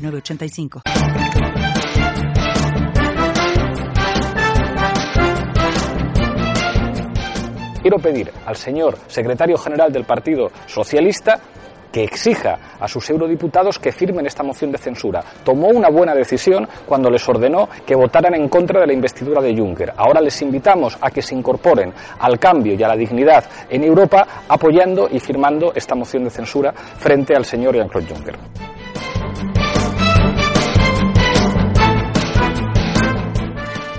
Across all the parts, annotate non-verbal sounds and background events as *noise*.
985. Quiero pedir al señor secretario general del Partido Socialista que exija a sus eurodiputados que firmen esta moción de censura. Tomó una buena decisión cuando les ordenó que votaran en contra de la investidura de Juncker. Ahora les invitamos a que se incorporen al cambio y a la dignidad en Europa apoyando y firmando esta moción de censura frente al señor Jean-Claude Juncker.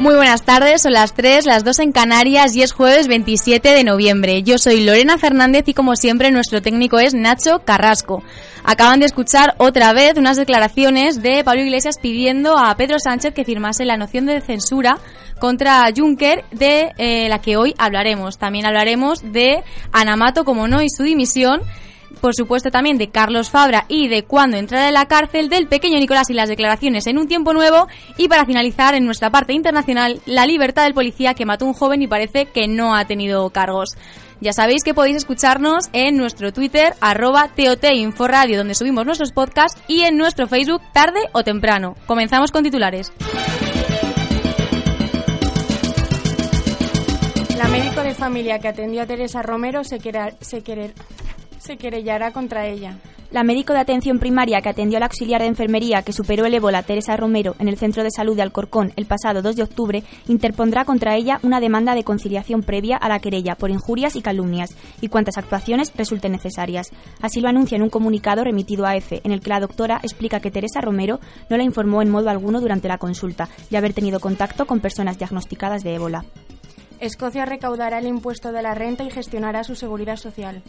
Muy buenas tardes, son las 3, las 2 en Canarias y es jueves 27 de noviembre. Yo soy Lorena Fernández y como siempre nuestro técnico es Nacho Carrasco. Acaban de escuchar otra vez unas declaraciones de Pablo Iglesias pidiendo a Pedro Sánchez que firmase la noción de censura contra Juncker de eh, la que hoy hablaremos. También hablaremos de Anamato, como no, y su dimisión por supuesto también de Carlos Fabra y de cuando entrará en la cárcel, del pequeño Nicolás y las declaraciones en un tiempo nuevo y para finalizar en nuestra parte internacional la libertad del policía que mató a un joven y parece que no ha tenido cargos. Ya sabéis que podéis escucharnos en nuestro Twitter, arroba TOT Inforadio, donde subimos nuestros podcasts, y en nuestro Facebook, tarde o temprano. Comenzamos con titulares. La médico de familia que atendió a Teresa Romero se, quiere, se querellará contra ella. La médico de atención primaria que atendió al auxiliar de enfermería que superó el ébola Teresa Romero en el centro de salud de Alcorcón el pasado 2 de octubre interpondrá contra ella una demanda de conciliación previa a la querella por injurias y calumnias y cuantas actuaciones resulten necesarias. Así lo anuncia en un comunicado remitido a EFE en el que la doctora explica que Teresa Romero no la informó en modo alguno durante la consulta de haber tenido contacto con personas diagnosticadas de ébola. Escocia recaudará el impuesto de la renta y gestionará su seguridad social.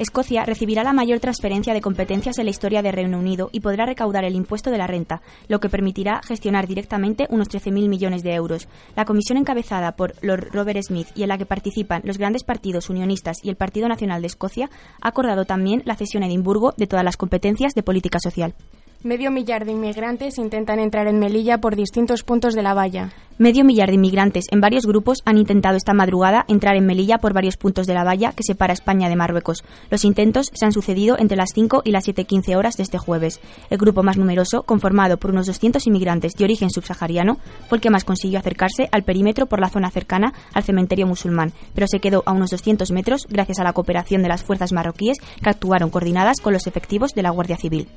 Escocia recibirá la mayor transferencia de competencias en la historia de Reino Unido y podrá recaudar el impuesto de la renta, lo que permitirá gestionar directamente unos 13.000 millones de euros. La comisión encabezada por Lord Robert Smith y en la que participan los grandes partidos unionistas y el Partido Nacional de Escocia ha acordado también la cesión a Edimburgo de todas las competencias de política social. Medio millar de inmigrantes intentan entrar en Melilla por distintos puntos de la valla. Medio millar de inmigrantes en varios grupos han intentado esta madrugada entrar en Melilla por varios puntos de la valla que separa España de Marruecos. Los intentos se han sucedido entre las 5 y las 7.15 horas de este jueves. El grupo más numeroso, conformado por unos 200 inmigrantes de origen subsahariano, fue el que más consiguió acercarse al perímetro por la zona cercana al cementerio musulmán, pero se quedó a unos 200 metros gracias a la cooperación de las fuerzas marroquíes que actuaron coordinadas con los efectivos de la Guardia Civil.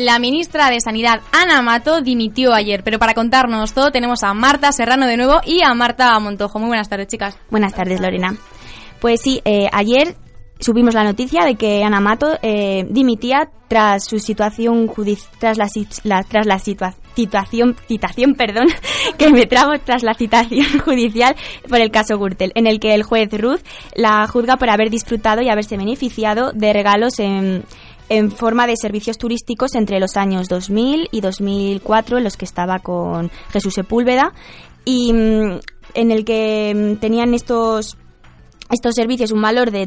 La ministra de Sanidad, Ana Mato, dimitió ayer, pero para contarnos todo tenemos a Marta Serrano de nuevo y a Marta Montojo. Muy buenas tardes, chicas. Buenas tardes, Lorena. Pues sí, eh, ayer subimos la noticia de que Ana Mato eh, dimitía tras su situación tras la, tras la situación citación perdón *laughs* que me trago tras la citación *laughs* judicial por el caso Gürtel en el que el juez Ruth la juzga por haber disfrutado y haberse beneficiado de regalos en en forma de servicios turísticos entre los años 2000 y 2004, en los que estaba con Jesús Sepúlveda, y mm, en el que mm, tenían estos estos servicios un valor de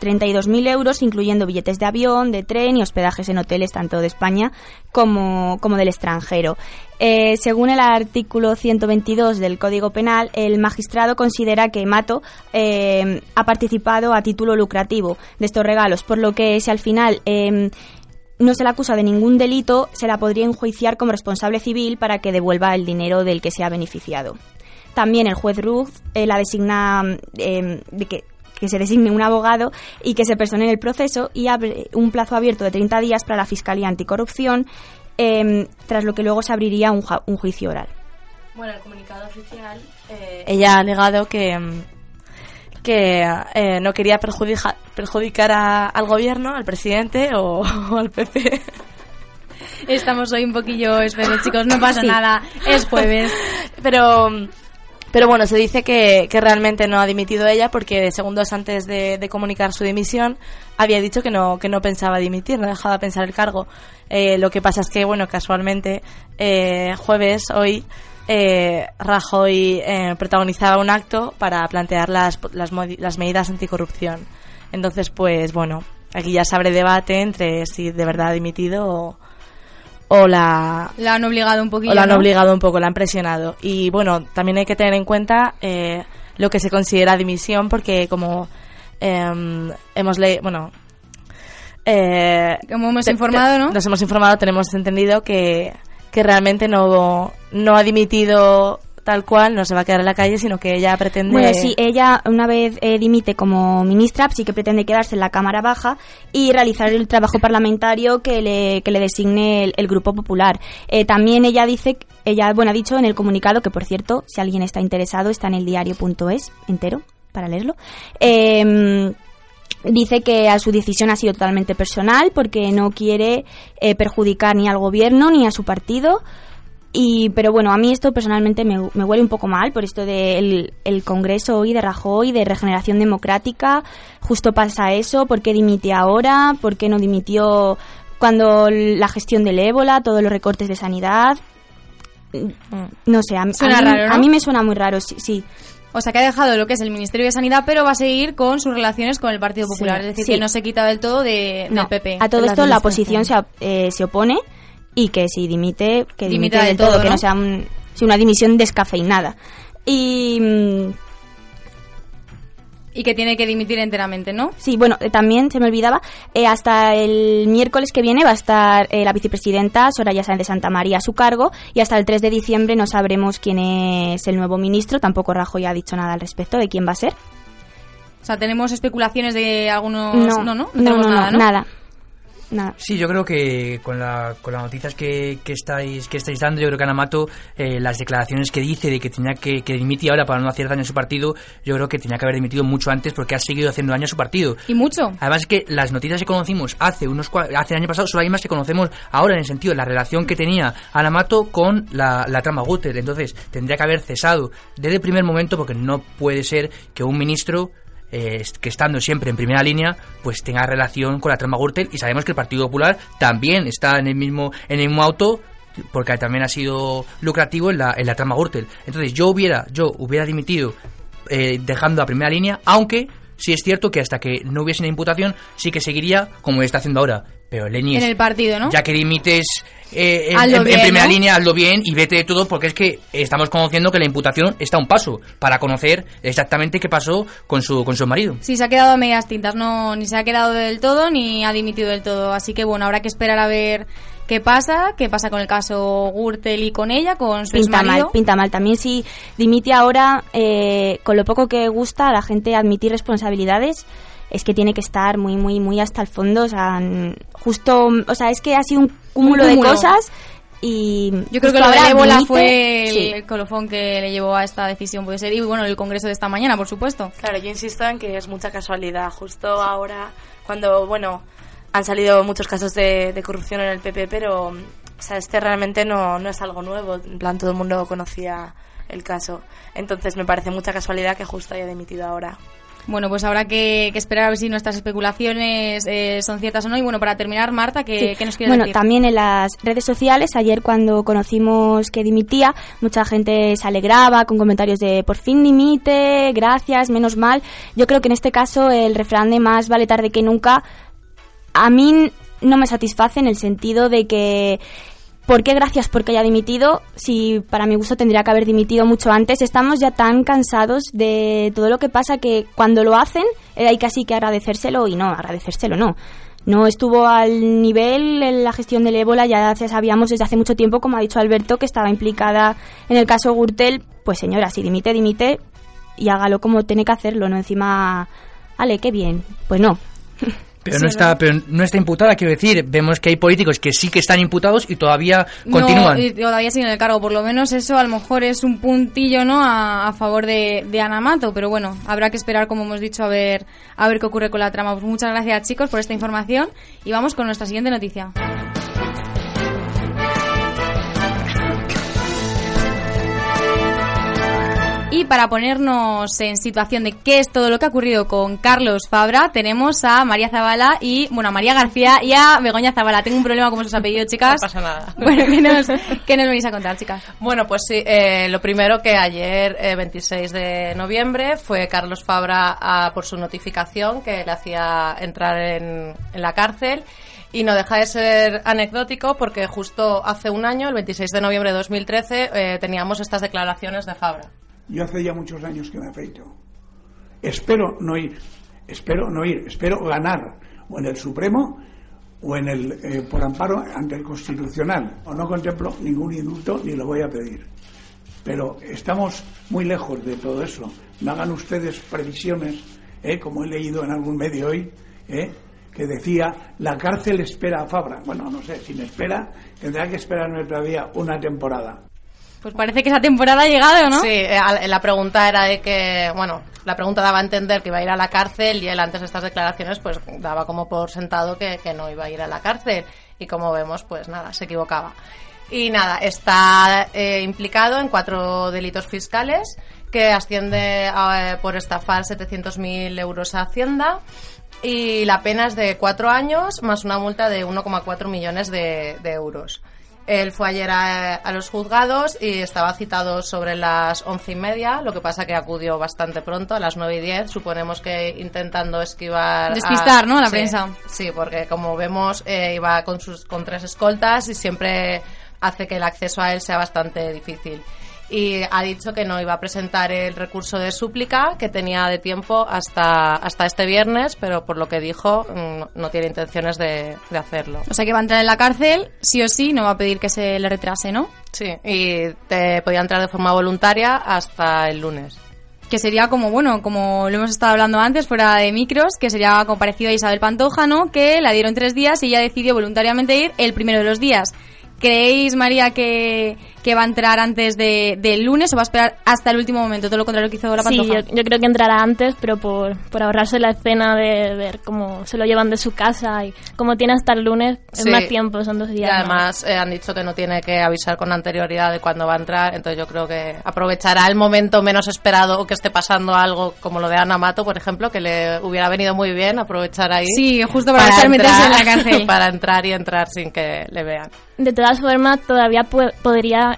32.000 euros, incluyendo billetes de avión, de tren y hospedajes en hoteles tanto de España como, como del extranjero. Eh, según el artículo 122 del Código Penal, el magistrado considera que Mato eh, ha participado a título lucrativo de estos regalos, por lo que si al final eh, no se le acusa de ningún delito, se la podría enjuiciar como responsable civil para que devuelva el dinero del que se ha beneficiado. También el juez Ruth eh, la designa em, de que, se designe un abogado y que se persone en el proceso y abre un plazo abierto de 30 días para la Fiscalía Anticorrupción, em, tras lo que luego se abriría un, juicio oral. Bueno, el comunicado oficial, eh, ella ha negado que, em, que eh, no quería perjudicar, perjudicar al gobierno, al presidente o, *laughs* al PP. Estamos hoy un poquillo espesos, chicos, no pasa nada, es jueves. *laughs* Pero Pero bueno, se dice que, que realmente no ha dimitido ella porque segundos antes de, comunicar su dimisión había dicho que no, que no pensaba dimitir, no dejaba pensar el cargo. Eh, lo que pasa es que, bueno, casualmente, eh, jueves, hoy, eh, Rajoy eh, protagonizaba un acto para plantear las, las, las medidas anticorrupción. Entonces, pues bueno, aquí ya se abre debate entre si de verdad ha dimitido o, o la... La han obligado un poquito. O la han ¿no? obligado un poco, la han presionado. Y bueno, también hay que tener en cuenta eh, lo que se considera dimisión porque como eh, hemos leído, bueno... Eh, como hemos informado, ¿no? Nos hemos informado, tenemos entendido que, que realmente no, no ha dimitido tal cual, no se va a quedar en la calle, sino que ella pretende... Bueno, sí, ella una vez eh, dimite como ministra, sí que pretende quedarse en la Cámara Baja y realizar el trabajo parlamentario que le, que le designe el, Grupo Popular. Eh, también ella dice, ella bueno, ha dicho en el comunicado, que por cierto, si alguien está interesado, está en el diario.es entero para leerlo. Eh, Dice que a su decisión ha sido totalmente personal porque no quiere eh, perjudicar ni al gobierno ni a su partido. Y, pero bueno, a mí esto personalmente me, me huele un poco mal por esto del el Congreso hoy de Rajoy, de Regeneración Democrática. Justo pasa eso, ¿por qué dimite ahora? ¿Por qué no dimitió cuando la gestión del ébola, todos los recortes de sanidad? No sé, a, a, suena mí, raro, ¿no? a mí me suena muy raro, sí. sí. O sea, que ha dejado lo que es el Ministerio de Sanidad, pero va a seguir con sus relaciones con el Partido Popular. Sí, es decir, sí. que no se quita del todo de, no, del PP. A todo esto la oposición se, eh, se, opone y que si dimite, que dimite, dimite del todo, todo, que ¿no? sea un, una dimisión descafeinada. Y... mm, y que tiene que dimitir enteramente, ¿no? Sí, bueno, eh, también se me olvidaba, eh, hasta el miércoles que viene va a estar eh, la vicepresidenta Soraya Sáenz de Santa María a su cargo y hasta el 3 de diciembre no sabremos quién es el nuevo ministro, tampoco Rajoy ha dicho nada al respecto de quién va a ser. O sea, tenemos especulaciones de algunos... No, no, no, no, no, no nada, ¿no? nada. Nada. Sí, yo creo que con, la, con las noticias que, que, estáis, que estáis dando, yo creo que Ana Mato, eh, las declaraciones que dice de que tenía que, que dimitir ahora para no hacer daño a su partido, yo creo que tenía que haber dimitido mucho antes porque ha seguido haciendo daño a su partido. Y mucho. Además es que las noticias que conocimos hace unos hace el año pasado son las mismas que conocemos ahora en el sentido de la relación que tenía Ana Mato con la, la trama Guter. Entonces tendría que haber cesado desde el primer momento porque no puede ser que un ministro eh, que estando siempre en primera línea, pues tenga relación con la trama Gürtel y sabemos que el Partido Popular también está en el mismo en el mismo auto porque también ha sido lucrativo en la, en la trama Gürtel. Entonces yo hubiera yo hubiera dimitido eh, dejando a primera línea, aunque sí es cierto que hasta que no hubiese una imputación sí que seguiría como está haciendo ahora. Pero en el partido, ¿no? ya que dimites eh, en, en, bien, en, primera ¿no? línea, hazlo bien y vete de todo porque es que estamos conociendo que la imputación está a un paso para conocer exactamente qué pasó con su con su marido. Sí, se ha quedado a medias tintas, no ni se ha quedado del todo ni ha dimitido del todo, así que bueno, habrá que esperar a ver qué pasa, qué pasa con el caso Gürtel y con ella, con su pinta mal, pinta mal. También si dimite ahora, eh, con lo poco que gusta a la gente admitir responsabilidades, es que tiene que estar muy, muy, muy hasta el fondo. O sea, justo, o sea, es que ha sido un cúmulo, un cúmulo. de cosas y yo creo que lo de ébola fue el, sí. el, colofón que le llevó a esta decisión puede ser y bueno el congreso de esta mañana por supuesto claro yo insisto en que es mucha casualidad justo ahora cuando bueno han salido muchos casos de, de corrupción en el PP pero o sea este realmente no, no es algo nuevo en plan todo el mundo conocía el caso entonces me parece mucha casualidad que justo haya dimitido ahora bueno, pues habrá que, que, esperar a ver si nuestras especulaciones eh, son ciertas o no. Y bueno, para terminar, Marta, ¿qué, sí. ¿qué nos quieres bueno, decir? Bueno, también en las redes sociales, ayer cuando conocimos que dimitía, mucha gente se alegraba con comentarios de por fin dimite, gracias, menos mal. Yo creo que en este caso el refrán de más vale tarde que nunca, a mí no me satisface en el sentido de que ¿Por qué gracias porque haya dimitido? Si para mi gusto tendría que haber dimitido mucho antes. Estamos ya tan cansados de todo lo que pasa que cuando lo hacen eh, hay casi que agradecérselo y no, agradecérselo no. No estuvo al nivel en la gestión del ébola, ya sabíamos desde hace mucho tiempo, como ha dicho Alberto, que estaba implicada en el caso Gürtel. Pues señora, si dimite, dimite y hágalo como tiene que hacerlo, no encima, vale, qué bien. Pues no. *laughs* Pero no, está, pero no está imputada, quiero decir, vemos que hay políticos que sí que están imputados y todavía continúan. No, y todavía siguen el cargo, por lo menos eso a lo mejor es un puntillo no a, a favor de, de Ana Mato, pero bueno, habrá que esperar, como hemos dicho, a ver, a ver qué ocurre con la trama. Pues muchas gracias chicos por esta información y vamos con nuestra siguiente noticia. Y para ponernos en situación de qué es todo lo que ha ocurrido con Carlos Fabra, tenemos a María Zabala y, bueno, a María García y a Begoña Zabala. Tengo un problema con sus apellidos, chicas. No pasa nada. *laughs* Bueno, ¿qué nos, qué nos venís a contar, chicas? Bueno, pues sí, eh, lo primero que ayer, eh, 26 de noviembre, fue Carlos Fabra a, por su notificación que le hacía entrar en, en la cárcel. Y no deja de ser anecdótico porque justo hace un año, el 26 de noviembre de 2013, eh, teníamos estas declaraciones de Fabra. Yo hace ya muchos años que me afeito. Espero no ir, espero no ir, espero ganar o en el Supremo o en el eh, por amparo ante el Constitucional. O no contemplo ningún indulto ni lo voy a pedir. Pero estamos muy lejos de todo eso. No hagan ustedes previsiones, eh, como he leído en algún medio hoy, eh, que decía la cárcel espera a Fabra. Bueno, no sé, si me espera, tendrá que esperarme todavía una temporada. Pues parece que esa temporada ha llegado, ¿no? Sí, eh, la pregunta era de que, bueno, la pregunta daba a entender que iba a ir a la cárcel y él antes de estas declaraciones pues daba como por sentado que, no iba a ir a la cárcel y como vemos pues nada, se equivocaba. Y nada, está eh, implicado en cuatro delitos fiscales que asciende a, eh, por estafar 700.000 euros a Hacienda y la pena es de cuatro años más una multa de 1,4 millones de euros. Él fue ayer a, a los juzgados y estaba citado sobre las once y media, lo que pasa que acudió bastante pronto, a las nueve y diez, suponemos que intentando esquivar... a- Despistar, ¿no? La Sí, prensa. Sí, porque como vemos eh, iba con, sus, con tres escoltas y siempre hace que el acceso a él sea bastante difícil. Y ha dicho que no iba a presentar el recurso de súplica, que tenía de tiempo hasta, hasta este viernes, pero por lo que dijo mm, no tiene intenciones de, de hacerlo. O sea que va a entrar en la cárcel, sí o sí, no va a pedir que se le retrase, ¿no? Sí, y te podía entrar de forma voluntaria hasta el lunes. que sería como, bueno, como lo hemos estado hablando antes, fuera de micros, que sería como parecido a Isabel Pantoja, ¿no? Que la dieron tres días y ella decidió voluntariamente ir el primero de los días. ¿Creéis, María, que, que va a entrar antes de- del lunes o va a esperar hasta el último momento? Todo lo contrario que hizo la Sí, Pantoja. yo, yo creo que entrará antes, pero por, por ahorrarse la escena de ver cómo se lo llevan de su casa y como tiene hasta el lunes, es Sí. más tiempo, son dos Y días. ¿no? además eh, han dicho que no tiene que avisar con anterioridad de cuándo va a entrar, entonces yo creo que aprovechará el momento menos esperado o que esté pasando algo como lo de Ana Mato, por ejemplo, que le hubiera venido muy bien aprovechar ahí. Sí, justo para aprovechar meterse en la cárcel. *laughs* para entrar y entrar sin que le vean. De todas formas, todavía pu-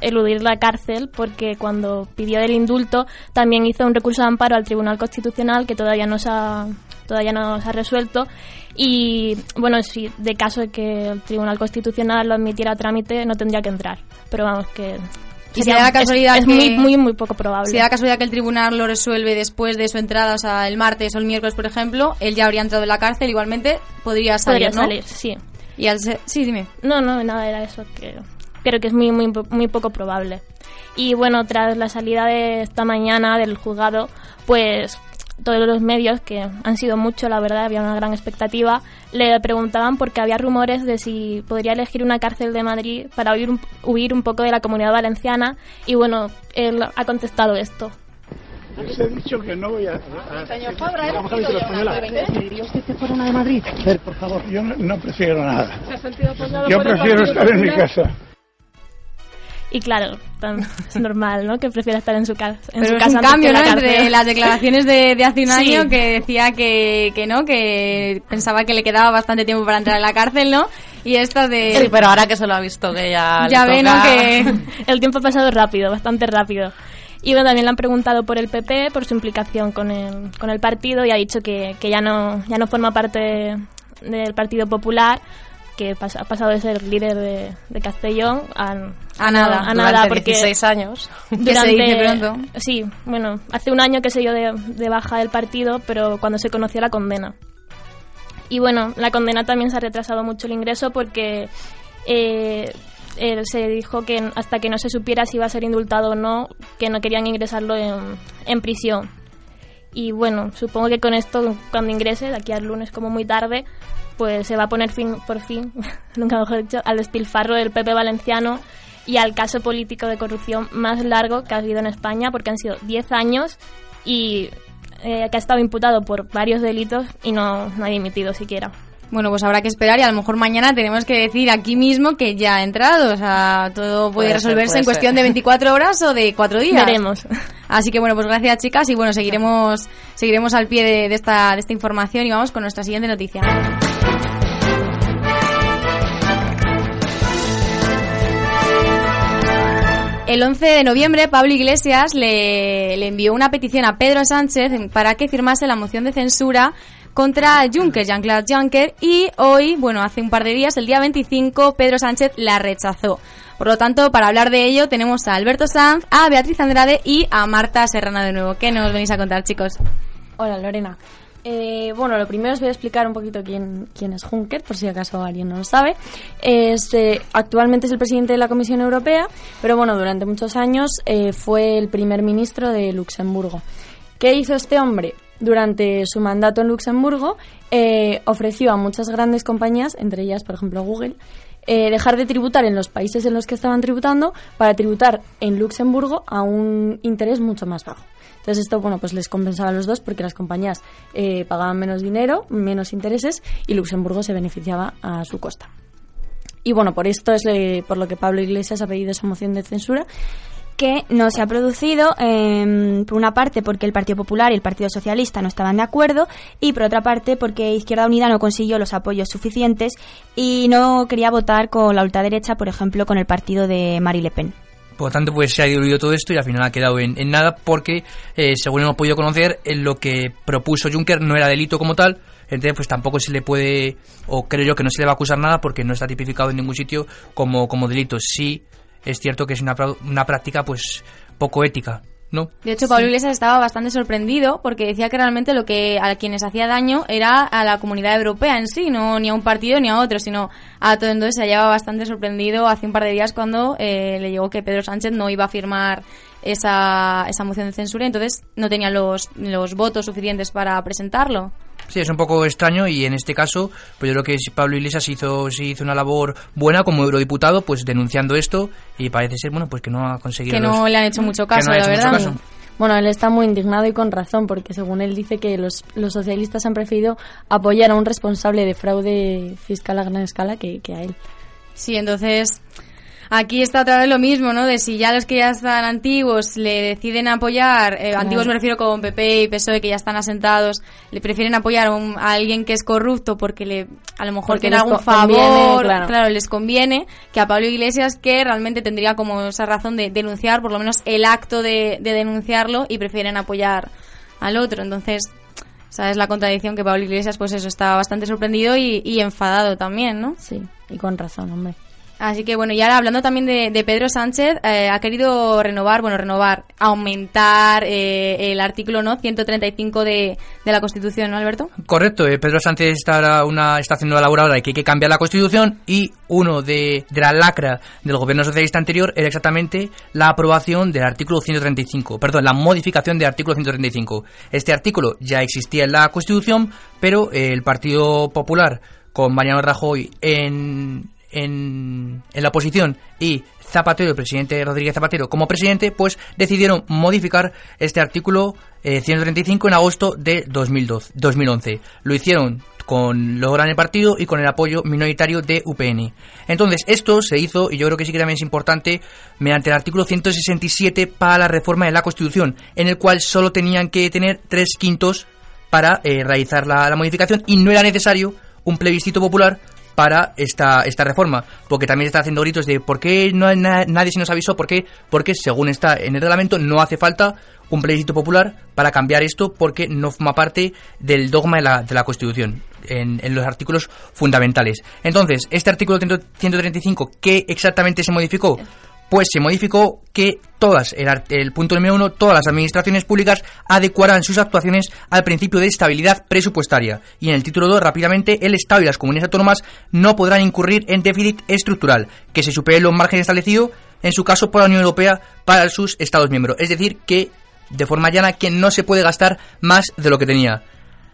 eludir la cárcel porque cuando pidió el indulto también hizo un recurso de amparo al Tribunal Constitucional que todavía no se ha, todavía no se ha resuelto. Y bueno, si de caso de que el Tribunal Constitucional lo admitiera a trámite, no tendría que entrar. Pero vamos, que. Y si da es- casualidad es, que- muy, muy, muy poco probable. Si da casualidad que el tribunal lo resuelve después de su entrada, o sea, el martes o el miércoles, por ejemplo, él ya habría entrado en la cárcel, igualmente podría salir, Podría ¿no? salir, sí. Y al ser- Sí, dime. No, no, nada, era eso. Que creo que es muy, muy, muy poco probable. Y bueno, tras la salida de esta mañana del juzgado, pues todos los medios, que han sido muchos, la verdad, había una gran expectativa, le preguntaban porque había rumores de si podría elegir una cárcel de Madrid para huir un, huir un poco de la comunidad valenciana. Y bueno, él ha contestado esto. Les he dicho que no voy a... Señor Fabra. ¿Preferiría usted que fuera una de Madrid? Por favor, yo no, no prefiero nada. ¿Se ha sentido apoyado Yo prefiero estar en mi casa. Y claro, es *laughs* normal, ¿no? Que prefiera estar en su, ca- en Pero su es casa un cambio, ¿no? la Entre las declaraciones de, de hace un Sí. año que decía que, que no, que pensaba que le quedaba bastante tiempo para entrar en la cárcel, ¿no? Y esta de... Sí, pero ahora que se lo ha visto que ya... Ya ve, ¿no? Que... *laughs* El tiempo ha pasado rápido, bastante rápido. Y bueno, también le han preguntado por el PP, por su implicación con el, con el partido, y ha dicho que, que ya, no, ya no forma parte del Partido Popular, que pas- ha pasado de ser líder de, de Castellón a, A nada, a durante nada, porque 16 años. *laughs* Que se dice pronto. Sí, bueno, hace un año que se dio de, de baja del partido, pero cuando se conoció la condena. Y bueno, la condena también se ha retrasado mucho el ingreso porque eh, eh, se dijo que hasta que no se supiera si iba a ser indultado o no, que no querían ingresarlo en, en prisión. Y bueno, supongo que con esto, cuando ingrese, de aquí al lunes como muy tarde, pues se va a poner fin, por fin, *laughs* nunca mejor dicho, al despilfarro del PP valenciano y al caso político de corrupción más largo que ha habido en España, porque han sido 10 años y eh, que ha estado imputado por varios delitos y no, no ha dimitido siquiera. Bueno, pues habrá que esperar y a lo mejor mañana tenemos que decir aquí mismo que ya ha entrado. O sea, todo puede, Puede ser, resolverse puede en cuestión ser. de 24 horas o de 4 días. Veremos. *laughs* Así que bueno, pues gracias chicas y bueno, seguiremos seguiremos al pie de, de esta, de esta información y vamos con nuestra siguiente noticia. El 11 de noviembre, Pablo Iglesias le, le envió una petición a Pedro Sánchez para que firmase la moción de censura contra Juncker, Jean-Claude Juncker, y hoy, bueno, hace un par de días, el día 25, Pedro Sánchez la rechazó. Por lo tanto, para hablar de ello, tenemos a Alberto Sanz, a Beatriz Andrade y a Marta Serrano de nuevo. ¿Qué nos venís a contar, chicos? Hola, Lorena. Eh, bueno, lo primero os voy a explicar un poquito quién, quién es Juncker, por si acaso alguien no lo sabe. Es, eh, actualmente es el presidente de la Comisión Europea, pero bueno, durante muchos años eh, fue el primer ministro de Luxemburgo. ¿Qué hizo este hombre? Durante su mandato en Luxemburgo eh, ofreció a muchas grandes compañías, entre ellas, por ejemplo, Google, eh, dejar de tributar en los países en los que estaban tributando para tributar en Luxemburgo a un interés mucho más bajo. Entonces esto, bueno, pues les compensaba a los dos porque las compañías eh, pagaban menos dinero, menos intereses y Luxemburgo se beneficiaba a su costa. Y bueno, por esto es le- por lo que Pablo Iglesias ha pedido esa moción de censura. Que no se ha producido, eh, por una parte porque el Partido Popular y el Partido Socialista no estaban de acuerdo y por otra parte porque Izquierda Unida no consiguió los apoyos suficientes y no quería votar con la ultraderecha, por ejemplo, con el partido de Marie Le Pen. Por lo tanto, pues se ha diluido todo esto y al final ha quedado en, en nada porque, eh, según hemos podido conocer, en lo que propuso Juncker no era delito como tal, entonces pues tampoco se le puede, o creo yo que no se le va a acusar nada porque no está tipificado en ningún sitio como, como delito. Sí, es cierto que es una, una práctica pues poco ética, ¿no? De hecho, Pablo Iglesias estaba bastante sorprendido porque decía que realmente lo que a quienes hacía daño era a la comunidad europea en sí, no ni a un partido ni a otro, sino a todo. Entonces se hallaba bastante sorprendido hace un par de días cuando eh, le llegó que Pedro Sánchez no iba a firmar esa, esa moción de censura, entonces no tenía los, los votos suficientes para presentarlo. Sí, es un poco extraño y en este caso, pues yo creo que Pablo Iglesias hizo, sí hizo una labor buena como eurodiputado, pues denunciando esto y parece ser, bueno, pues que no ha conseguido Que no los- le han hecho mucho caso, no la verdad. caso. Bueno, él está muy indignado y con razón, porque según él dice que los, los socialistas han preferido apoyar a un responsable de fraude fiscal a gran escala que, que a él. Sí, entonces aquí está otra vez lo mismo, ¿no? De si ya los que ya están antiguos le deciden apoyar, eh, Claro. antiguos me refiero con PP y PSOE que ya están asentados, le prefieren apoyar a, un- a alguien que es corrupto porque le a lo mejor tiene algún conviene, favor, claro. les conviene, que a Pablo Iglesias que realmente tendría como esa razón de denunciar, por lo menos el acto de, de denunciarlo y prefieren apoyar al otro. Entonces, ¿sabes la contradicción que Pablo Iglesias pues eso está bastante sorprendido y, y enfadado también, ¿no? Sí, y con razón, hombre. Así que bueno, y ahora hablando también de, Pedro Sánchez, eh, ha querido renovar, bueno, renovar, aumentar eh, el artículo no 135 de, de la Constitución, ¿no, Alberto? Correcto, eh, Pedro Sánchez está, una, está haciendo la labor ahora de que hay que cambiar la Constitución y uno de, de la lacra del gobierno socialista anterior era exactamente la aprobación del artículo 135, perdón, la modificación del artículo 135. Este artículo ya existía en la Constitución, pero eh, el Partido Popular con Mariano Rajoy en, en, la oposición y Zapatero, el presidente Rodríguez Zapatero, como presidente, pues decidieron modificar este artículo eh, 135 en agosto de 2012, 2011. Lo hicieron con lo gran el partido y con el apoyo minoritario de UPN. Entonces, esto se hizo, y yo creo que sí que también es importante, mediante el artículo 167 para la reforma de la Constitución, en el cual solo tenían que tener tres quintos para eh, realizar la modificación y no era necesario un plebiscito popular para esta, esta reforma, porque también está haciendo gritos de por qué no, nadie se nos avisó, ¿por qué? Porque según está en el reglamento no hace falta un plebiscito popular para cambiar esto porque no forma parte del dogma de la, de la Constitución en, en los artículos fundamentales. Entonces, este artículo 135, ¿qué exactamente se modificó? Pues se modificó que todas, el, el punto número uno, todas las administraciones públicas adecuarán sus actuaciones al principio de estabilidad presupuestaria. Y en el título 2, rápidamente, el Estado y las comunidades autónomas no podrán incurrir en déficit estructural, que se supere los márgenes establecidos, en su caso por la Unión Europea, para sus Estados miembros. Es decir, que, de forma llana, que no se puede gastar más de lo que tenía.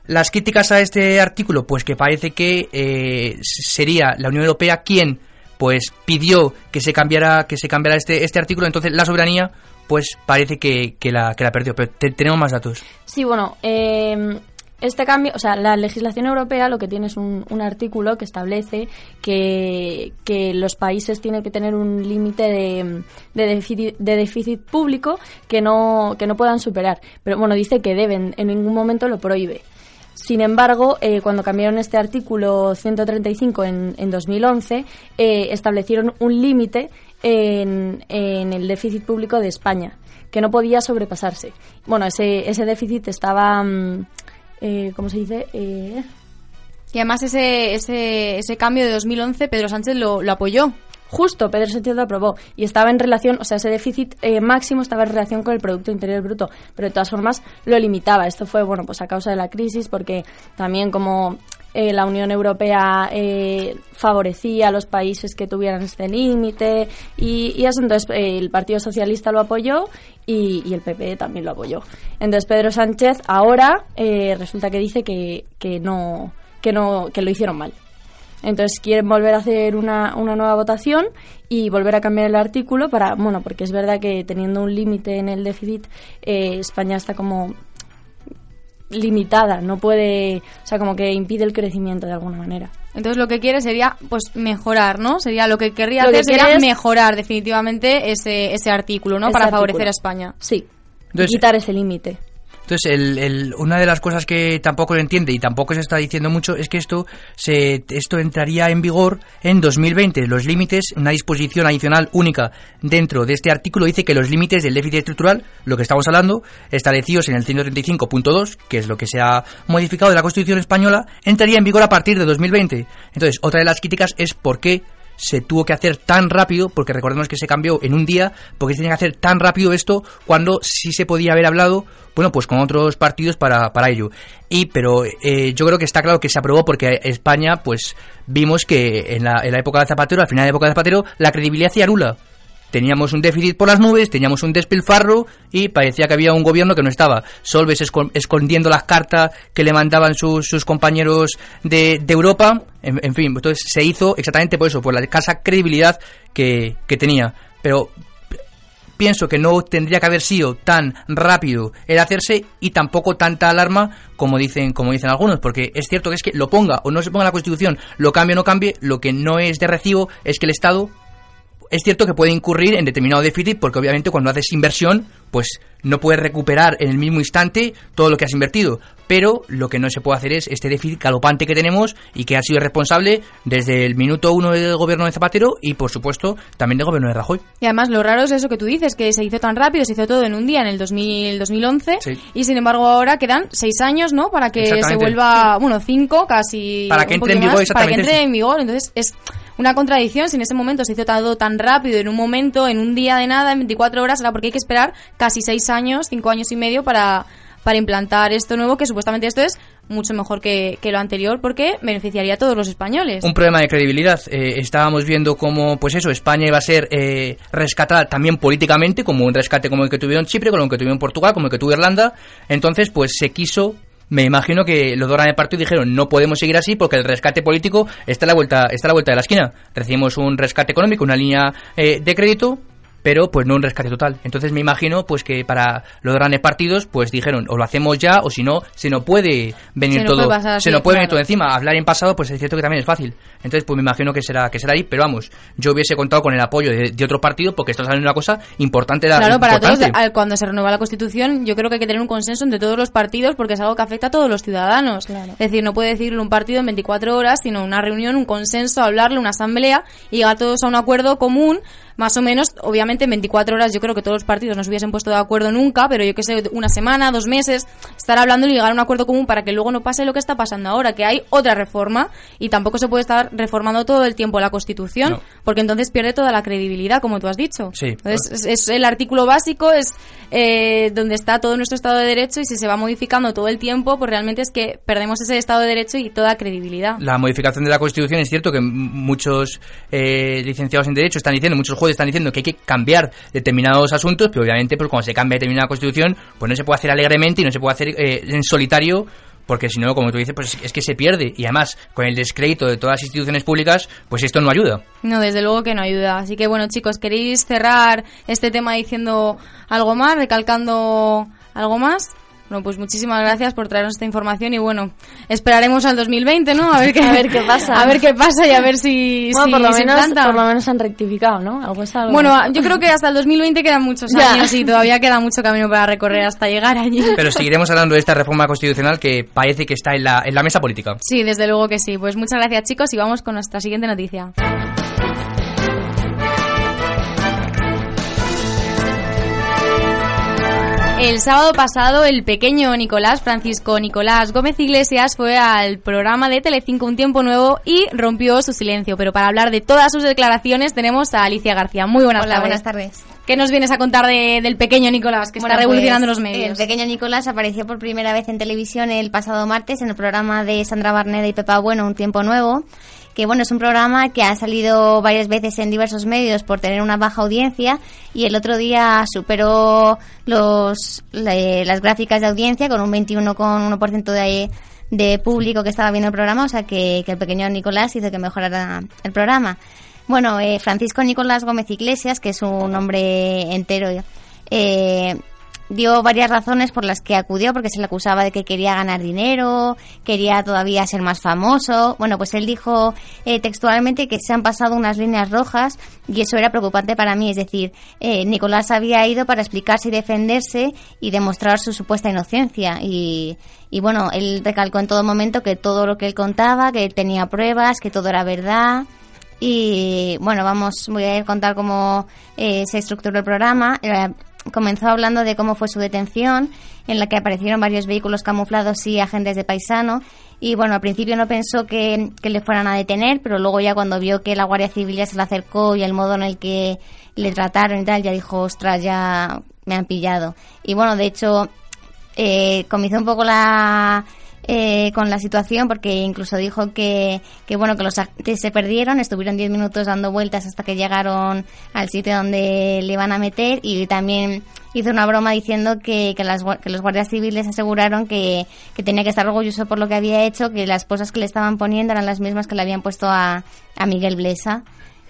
Las críticas a este artículo, pues que parece que eh, sería la Unión Europea quien pues pidió que se cambiara que se cambiara este este artículo, entonces la soberanía pues parece que, que la que la perdió, pero te- tenemos más datos. Sí, bueno, eh, este cambio, o sea, la legislación europea lo que tiene es un, un artículo que establece que, que, los países tienen que tener un límite de, de, déficit, de déficit público que no, que no puedan superar. Pero bueno, dice que deben, en ningún momento lo prohíbe. Sin embargo, eh, cuando cambiaron este artículo 135 en, en 2011, eh, establecieron un límite en, en, el déficit público de España, que no podía sobrepasarse. Bueno, ese, ese déficit estaba, eh, ¿cómo se dice? Eh... Y además ese, ese, ese cambio de 2011 Pedro Sánchez lo apoyó justo Pedro Sánchez lo aprobó y estaba en relación, o sea, ese déficit eh, máximo estaba en relación con el Producto Interior Bruto, pero de todas formas lo limitaba. Esto fue, bueno, pues a causa de la crisis, porque también como eh, la Unión Europea eh, favorecía a los países que tuvieran este límite y, eso, entonces eh, el Partido Socialista lo apoyó y, y, el PP también lo apoyó. Entonces Pedro Sánchez ahora eh, resulta que dice que, que no que no que lo hicieron mal entonces quieren volver a hacer una, una nueva votación y volver a cambiar el artículo para, bueno, porque es verdad que teniendo un límite en el déficit, eh, España está como limitada, no puede, o sea, como que impide el crecimiento de alguna manera. Entonces lo que quiere sería pues mejorar, ¿no? Sería lo que querría lo hacer que sería es... mejorar definitivamente ese, ese artículo, ¿no? Ese Para artículo. favorecer a España. Sí. Entonces, quitar ese límite. Entonces, el, una de las cosas que tampoco lo entiende y tampoco se está diciendo mucho es que esto se esto entraría en vigor en 2020. Los límites, una disposición adicional única dentro de este artículo dice que los límites del déficit estructural, lo que estamos hablando, establecidos en el 135.2, que es lo que se ha modificado de la Constitución española, entraría en vigor a partir de 2020. Entonces, otra de las críticas es por qué se tuvo que hacer tan rápido, porque recordemos que se cambió en un día, porque se tenía que hacer tan rápido esto cuando sí se podía haber hablado, bueno, pues con otros partidos para, para ello. Y, pero eh, yo creo que está claro que se aprobó porque España, pues vimos que en la, en la época de Zapatero, al final de la época de Zapatero, la credibilidad hacía nula. Teníamos un déficit por las nubes, teníamos un despilfarro y parecía que había un gobierno que no estaba. Solves escondiendo las cartas que le mandaban sus, sus compañeros de, de Europa. En, fin, entonces se hizo exactamente por eso, por la escasa credibilidad que, que tenía. Pero pienso que no tendría que haber sido tan rápido el hacerse y tampoco tanta alarma como dicen como dicen algunos porque es cierto que es que lo ponga o no se ponga la constitución lo cambie o no cambie lo que no es de recibo es que el estado es cierto que puede incurrir en determinado déficit porque obviamente cuando haces inversión pues no puedes recuperar en el mismo instante todo lo que has invertido pero lo que no se puede hacer es este déficit galopante que tenemos y que ha sido responsable desde el minuto uno del gobierno de Zapatero y por supuesto también del gobierno de Rajoy. Y además lo raro es eso que tú dices, que se hizo tan rápido, se hizo todo en un día en el 2000, 2011 sí. y sin embargo ahora quedan seis años, ¿no? Para que se vuelva, bueno, cinco casi. Para que entre en vigor, más, Para que entre en vigor, entonces es una contradicción si en ese momento se hizo todo tan rápido, en un momento, en un día de nada, en 24 horas, ahora porque hay que esperar casi seis años, cinco años y medio para para implantar esto nuevo, que supuestamente esto es mucho mejor que, que, lo anterior porque beneficiaría a todos los españoles. Un problema de credibilidad. Eh, estábamos viendo cómo, pues eso, España iba a ser eh, rescatada también políticamente, como un rescate como el que tuvieron Chipre, como el que tuvieron Portugal, como el que tuvo Irlanda. Entonces, pues se quiso me imagino que los dos el partido dijeron no podemos seguir así porque el rescate político está a la vuelta está a la vuelta de la esquina recibimos un rescate económico una línea eh, de crédito pero pues no un rescate total. Entonces me imagino pues que para los grandes partidos pues dijeron o lo hacemos ya o si no se no puede venir se todo puede pasar, se sí, no puede claro. venir todo encima. Hablar en pasado pues es cierto que también es fácil. Entonces pues me imagino que será que será ahí, pero vamos, yo hubiese contado con el apoyo de, de otro partido porque esto es una cosa importante de Claro, para importante. todos cuando se renueva la Constitución, yo creo que hay que tener un consenso entre todos los partidos porque es algo que afecta a todos los ciudadanos. Claro. Es decir, no puede decirlo un partido en 24 horas, sino una reunión, un consenso, hablarle, una asamblea y llegar todos a un acuerdo común más o menos, obviamente en 24 horas yo creo que todos los partidos no se hubiesen puesto de acuerdo nunca, pero yo que sé, una semana, dos meses, estar hablando y llegar a un acuerdo común para que luego no pase lo que está pasando ahora, que hay otra reforma y tampoco se puede estar reformando todo el tiempo la Constitución, No. porque entonces pierde toda la credibilidad, como tú has dicho. Sí. Entonces, es, es el artículo básico, es eh, donde está todo nuestro Estado de Derecho y si se va modificando todo el tiempo, pues realmente es que perdemos ese Estado de Derecho y toda credibilidad. La modificación de la Constitución es cierto que muchos eh, licenciados en Derecho están diciendo, muchos jueces están diciendo que hay que cambiar determinados asuntos, pero obviamente pues cuando se cambia determinada Constitución, pues no se puede hacer alegremente y no se puede hacer eh, en solitario porque si no, como tú dices, pues es que se pierde. Y además, con el descrédito de todas las instituciones públicas, pues esto no ayuda. No, desde luego que no ayuda. Así que bueno, chicos, ¿queréis cerrar este tema diciendo algo más, recalcando algo más? Bueno, pues muchísimas gracias por traernos esta información y bueno, esperaremos al 2020, ¿no? A ver *laughs* qué, A ver qué pasa. *laughs* A ver qué pasa y a ver si, Bueno, si por, lo se menos, por lo menos han rectificado, ¿no? Algo es algo. Bueno, yo creo que hasta el 2020 quedan muchos Ya. años y todavía queda mucho camino para recorrer hasta llegar allí. *laughs* Pero seguiremos hablando de esta reforma constitucional que parece que está en la, en la mesa política. Sí, desde luego que sí. Pues muchas gracias chicos y vamos con nuestra siguiente noticia. El sábado pasado, el pequeño Nicolás, Francisco Nicolás Gómez Iglesias, fue al programa de Telecinco Un Tiempo Nuevo y rompió su silencio. Pero para hablar de todas sus declaraciones tenemos a Alicia García. Muy buenas Hola, tardes. buenas tardes. ¿Qué nos vienes a contar de- del pequeño Nicolás, que Bueno, está revolucionando pues, los medios? El pequeño Nicolás apareció por primera vez en televisión el pasado martes en el programa de Sandra Barneda y Pepa Bueno, Un Tiempo Nuevo, que bueno, es un programa que ha salido varias veces en diversos medios por tener una baja audiencia y el otro día superó los, la- las gráficas de audiencia con un 21,1% de, de público que estaba viendo el programa, o sea que, que el pequeño Nicolás hizo que mejorara el programa. Bueno, eh, Francisco Nicolás Gómez Iglesias, que es un nombre entero, eh, dio varias razones por las que acudió, porque se le acusaba de que quería ganar dinero, quería todavía ser más famoso. Bueno, pues él dijo eh, textualmente que se han pasado unas líneas rojas y eso era preocupante para mí. Es decir, eh, Nicolás había ido para explicarse y defenderse y demostrar su supuesta inocencia. Y, y bueno, él recalcó en todo momento que todo lo que él contaba, que él tenía pruebas, que todo era verdad. Y bueno, vamos, voy a contar cómo eh, se estructuró el programa. Comenzó hablando de cómo fue su detención, en la que aparecieron varios vehículos camuflados y agentes de paisano. Y bueno, al principio no pensó que, que le fueran a detener, pero luego ya cuando vio que la Guardia Civil ya se le acercó y el modo en el que le trataron y tal, ya dijo, ostras, ya me han pillado. Y bueno, de hecho, eh, comenzó un poco la eh, con la situación porque incluso dijo que, que bueno que los agentes se perdieron estuvieron 10 minutos dando vueltas hasta que llegaron al sitio donde le iban a meter y también hizo una broma diciendo que, que, las, que los guardias civiles aseguraron que, que tenía que estar orgulloso por lo que había hecho que las cosas que le estaban poniendo eran las mismas que le habían puesto a, a Miguel Blesa.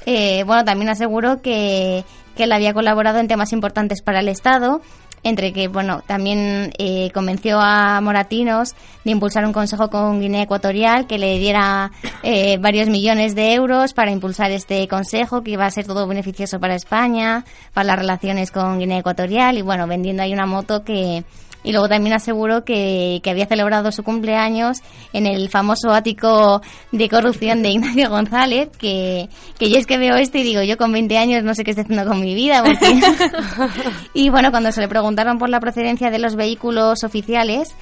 Eh, bueno, también aseguró que, que él había colaborado en temas importantes para el Estado, entre que, bueno, también eh, convenció a Moratinos de impulsar un consejo con Guinea Ecuatorial que le diera eh, varios millones de euros para impulsar este consejo, que iba a ser todo beneficioso para España, para las relaciones con Guinea Ecuatorial, y bueno, vendiendo ahí una moto que, y luego también aseguró que, que había celebrado su cumpleaños en el famoso ático de corrupción de Ignacio González, que, que yo es que veo esto y digo, yo con 20 años no sé qué estoy haciendo con mi vida. porque- *laughs* y bueno, cuando se le preguntaron por la procedencia de los vehículos oficiales,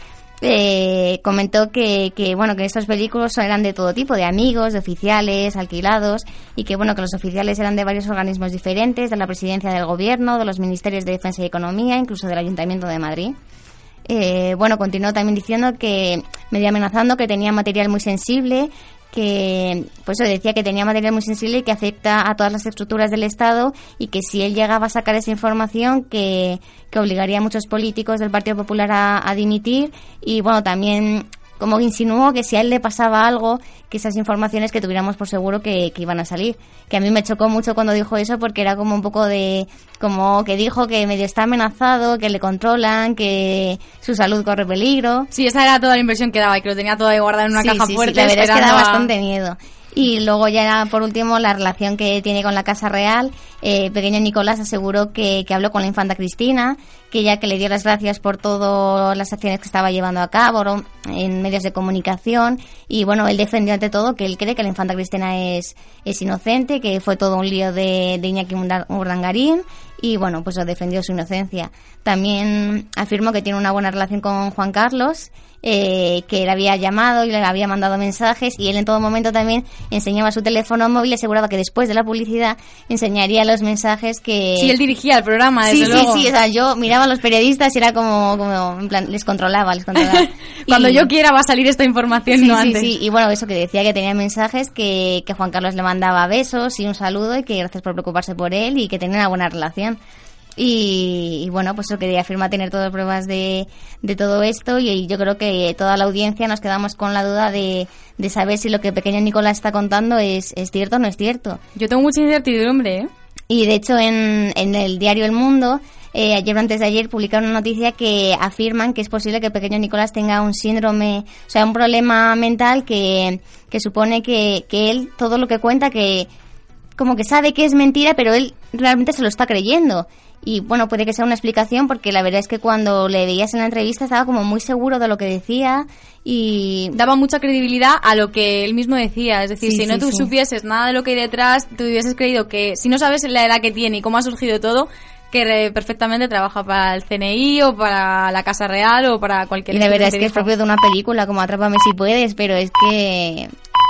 eh, comentó que, que bueno que estos vehículos eran de todo tipo de amigos de oficiales alquilados y que bueno que los oficiales eran de varios organismos diferentes de la presidencia del gobierno de los ministerios de defensa y economía incluso del ayuntamiento de Madrid eh, bueno, continuó también diciendo que, medio amenazando que tenía material muy sensible, que, pues eso, decía que tenía material muy sensible y que afecta a todas las estructuras del Estado y que si él llegaba a sacar esa información que, que obligaría a muchos políticos del Partido Popular a, a dimitir. Y bueno, también como que insinuó que si a él le pasaba algo, que esas informaciones que tuviéramos por seguro que, que iban a salir. Que a mí me chocó mucho cuando dijo eso porque era como un poco de, como que dijo que medio está amenazado, que le controlan, que su salud corre peligro. Sí, esa era toda la impresión que daba y que lo tenía todo ahí guardado en una Sí, caja sí, sí, fuerte. la verdad es que da a- bastante miedo. Y luego ya por último la relación que tiene con la Casa Real. Eh, pequeño Nicolás aseguró que, que habló con la infanta Cristina, que ella que le dio las gracias por todas las acciones que estaba llevando a cabo en medios de comunicación. Y bueno, él defendió ante todo que él cree que la infanta Cristina es, es inocente, que fue todo un lío de, de Iñaki Urdangarín. Y bueno, pues lo defendió su inocencia. También afirmó que tiene una buena relación con Juan Carlos eh, que le había llamado y le había mandado mensajes y él en todo momento también enseñaba su teléfono móvil y aseguraba que después de la publicidad enseñaría los mensajes que... Sí, él dirigía el programa, Sí, desde sí, luego. sí, o sea, yo miraba a los periodistas y era como, como en plan, les controlaba, les controlaba. *laughs* Cuando Y- yo quiera va a salir esta información, Sí, no sí, antes. sí, y bueno, eso que decía que tenía mensajes que, que Juan Carlos le mandaba besos y un saludo y que gracias por preocuparse por él y que tenía una buena relación. Y, y bueno, pues eso que afirma tener todas pruebas de, de todo esto y, yo creo que toda la audiencia nos quedamos con la duda de, de saber si lo que pequeño Nicolás está contando es, es cierto o no es cierto. Yo tengo mucha incertidumbre, ¿eh? Y de hecho en, en el diario El Mundo eh, ayer o antes de ayer publicaron una noticia que afirman que es posible que pequeño Nicolás tenga un síndrome, o sea, un problema mental que, que supone que, que él todo lo que cuenta que como que sabe que es mentira, pero él realmente se lo está creyendo. Y bueno, puede que sea una explicación porque la verdad es que cuando le veías en la entrevista estaba como muy seguro de lo que decía y... Daba mucha credibilidad a lo que él mismo decía. Es decir, Sí, si no sí, tú sí. supieses nada de lo que hay detrás, tú hubieses creído que si no sabes la edad que tiene y cómo ha surgido todo, que perfectamente trabaja para el CNI o para la Casa Real o para cualquier Y la verdad es que es propio de una película como Atrápame si puedes, pero es que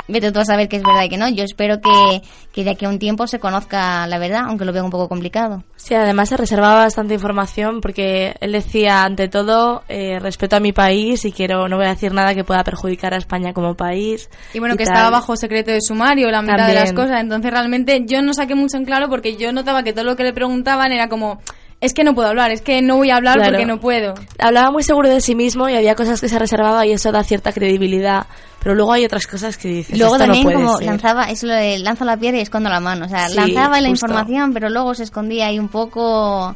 vete tú a saber que es verdad y que no. Yo espero que, que de aquí a un tiempo se conozca la verdad, aunque lo veo un poco complicado. Sí, además se reservaba bastante información porque él decía, ante todo, eh, respeto a mi país y quiero, no voy a decir nada que pueda perjudicar a España como país. Y bueno, que tal. estaba bajo secreto de sumario la mitad de las También. cosas. Entonces realmente yo no saqué mucho en claro porque yo notaba que todo lo que le preguntaban era como, es que no puedo hablar, es que no voy a hablar Claro. porque no puedo. Hablaba muy seguro de sí mismo y había cosas que se reservaba y eso da cierta credibilidad. Pero luego hay otras cosas que dices. Luego "Esto no también puede como ser". lanzaba, eso lo de lanzo la piedra y escondo la mano. O sea, Sí, lanzaba la justo. información, pero luego se escondía ahí un poco...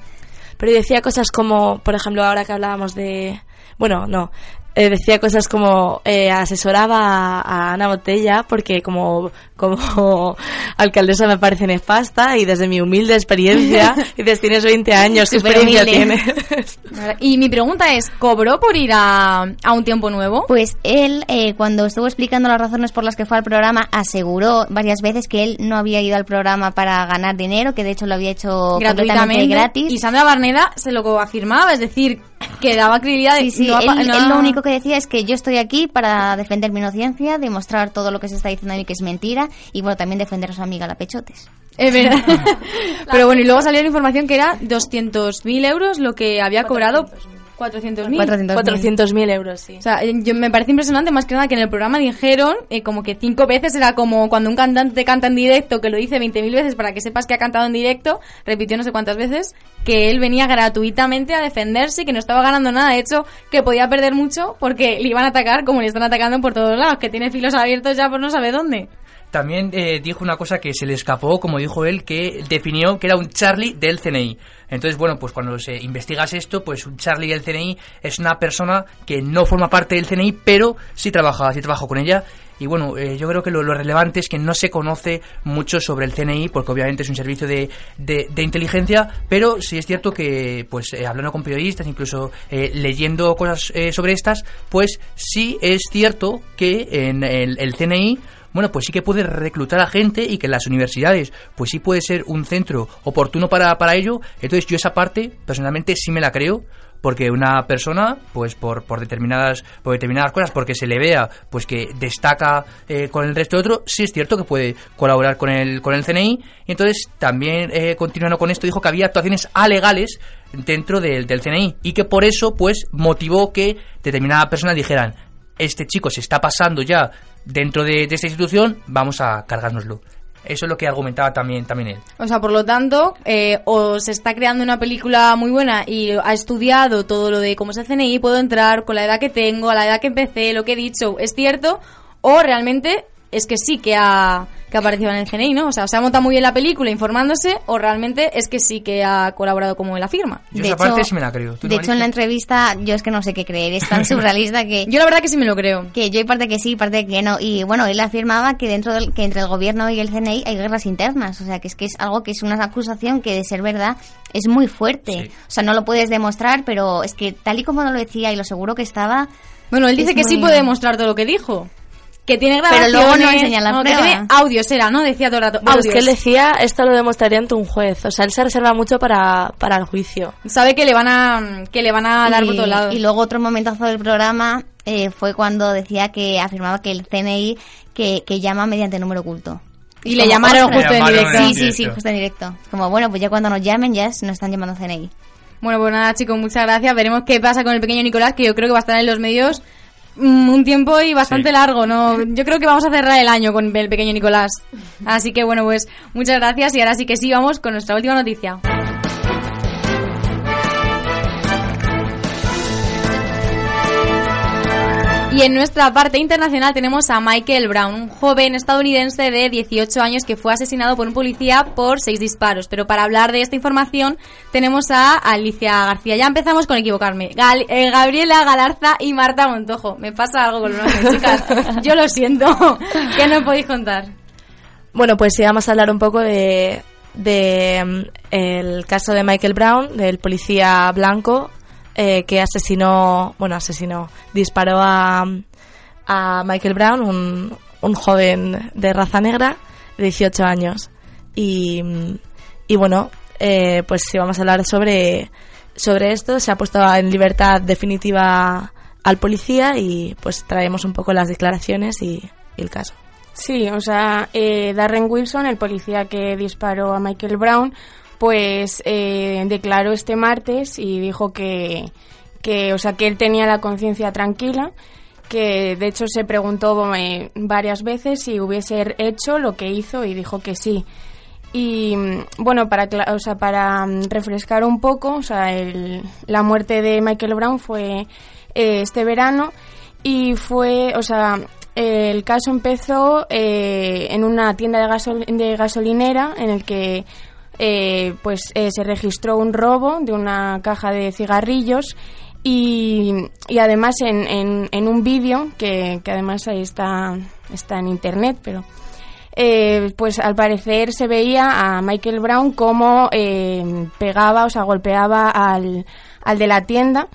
Pero decía cosas como, por ejemplo, ahora que hablábamos de... Bueno, no. eh, decía cosas como eh, asesoraba a, a Ana Botella porque como, como *laughs* alcaldesa me parece nefasta y desde mi humilde experiencia, *laughs* dices, tienes 20 años, ¿qué experiencia humilde. tienes? Y mi pregunta es, ¿cobró por ir a, a un tiempo nuevo? Pues él, eh, cuando estuvo explicando las razones por las que fue al programa, aseguró varias veces que él no había ido al programa para ganar dinero, que de hecho lo había hecho completamente gratuitamente gratis. y Sandra Barneda se lo afirmaba, es decir, que daba credibilidad de Sí, sí, no él, no él lo único que decía es que yo estoy aquí para defender mi inocencia, demostrar todo lo que se está diciendo de mí que es mentira y bueno, también defender a su amiga la Pechotes. Es verdad. *laughs* *laughs* Pero bueno, y luego salió la información que era 200.000 euros lo que había cobrado. 400.000. 400.000. 400.000 euros, sí. O sea, eh, yo, me parece impresionante más que nada que en el programa dijeron eh, como que cinco veces era como cuando un cantante canta en directo, que lo dice 20.000 veces para que sepas que ha cantado en directo, repitió no sé cuántas veces, que él venía gratuitamente a defenderse y que no estaba ganando nada. De hecho, que podía perder mucho porque le iban a atacar como le están atacando por todos lados, que tiene filos abiertos ya por no sabe dónde. También eh, dijo una cosa que se le escapó, como dijo él, que definió que era un Charlie del CNI. Entonces, bueno, pues cuando se investigas esto, pues un Charlie del CNI es una persona que no forma parte del CNI, pero sí trabaja, sí trabaja con ella. Y bueno, eh, yo creo que lo, lo relevante es que no se conoce mucho sobre el CNI, porque obviamente es un servicio de, de, inteligencia, pero sí es cierto que, pues eh, hablando con periodistas, incluso eh, leyendo cosas sobre estas, pues sí es cierto que en el CNI bueno, pues sí que puede reclutar a gente y que las universidades, pues sí puede ser un centro oportuno para, para ello. Entonces yo esa parte, personalmente, sí me la creo, porque una persona, pues por, por determinadas por determinadas cosas, porque se le vea, pues que destaca eh, con el resto de otro, sí es cierto que puede colaborar con el, con el CNI. Y entonces también, eh, continuando con esto, dijo que había actuaciones alegales dentro del, del CNI y que por eso, pues, motivó que determinada persona dijeran, este chico se está pasando ya dentro de, de esta institución, vamos a cargárnoslo. Eso es lo que argumentaba también, también él. O sea, por lo tanto, eh, o se está creando una película muy buena y ha estudiado todo lo de cómo es el CNI, puedo entrar con la edad que tengo, a la edad que empecé, lo que he dicho, es cierto, o realmente es que sí que ha, que ha aparecido en el CNI, ¿no? O sea, se ha montado muy bien la película informándose, o realmente es que sí que ha colaborado como él afirma. Yo De esa hecho- parte sí me la creo. ¿Tú De no, hecho, en la entrevista yo es que no sé qué creer, es tan *laughs* surrealista que... Yo la verdad que sí me lo creo. Que yo hay parte que sí, parte que no. Y bueno, él afirmaba que dentro del, que entre el gobierno y el CNI hay guerras internas. O sea, que es que es algo que es una acusación que de ser verdad es muy fuerte. Sí. O sea, no lo puedes demostrar, pero es que tal y como lo decía y lo seguro que estaba... Bueno, él dice Es que sí puede demostrar todo lo que dijo. Que tiene Pero grabaciones. luego no enseña la no, que prueba. tiene audios, era, ¿no? Decía todo el rato. Pero es audios. que él decía, esto lo demostraría ante un juez. O sea, él se reserva mucho para, para el juicio. Sabe que le van a, que le van a dar por todos lados. y luego otro momentazo del programa eh, fue cuando decía que afirmaba que el CNI que, que llama mediante número oculto. Y le llamaron justo en llamaron directo. en Sí, sí, sí, justo en directo. Como bueno, pues ya cuando nos llamen ya nos están llamando CNI. Bueno, pues nada, chicos, muchas gracias. Veremos qué pasa con el pequeño Nicolás, que yo creo que va a estar en los medios un tiempo y bastante Sí. largo, ¿no? *laughs* Yo creo que vamos a cerrar el año con el pequeño Nicolás. Así que bueno, pues muchas gracias y ahora sí que sí, vamos con nuestra última noticia. Y en nuestra parte internacional tenemos a Michael Brown, un joven estadounidense de 18 años que fue asesinado por un policía por seis disparos. Pero para hablar de esta información tenemos a Alicia García. Ya empezamos con equivocarme. Gal- eh, Gabriela Galarza y Marta Montojo. Me pasa algo con los nombres, *laughs* chicas. Yo lo siento. *laughs* ¿Qué nos podéis contar? Bueno, pues sí, vamos a hablar un poco de, de mm, el caso de Michael Brown, del policía blanco eh, que asesinó, bueno, asesinó, disparó a, a Michael Brown, un, un joven de raza negra de 18 años. Y, y bueno, eh, pues sí, vamos a hablar sobre, sobre esto. Se ha puesto en libertad definitiva al policía y pues traemos un poco las declaraciones y- y el caso. Sí, o sea, eh, Darren Wilson, el policía que disparó a Michael Brown, pues eh, declaró este martes y dijo que, que, o sea, que él tenía la conciencia tranquila, que de hecho se preguntó eh, varias veces si hubiese hecho lo que hizo y dijo que sí. Y bueno, para, o sea, para mm, refrescar un poco, o sea, el- la muerte de Michael Brown fue eh, este verano y fue, o sea, el caso empezó eh, en una tienda de, gasol- de gasolinera en el que eh, pues eh, se registró un robo de una caja de cigarrillos y, y además en, en- un vídeo que, que además ahí está, está en internet, pero eh, pues al parecer se veía a Michael Brown como eh, pegaba, o sea, golpeaba al, al de la tienda.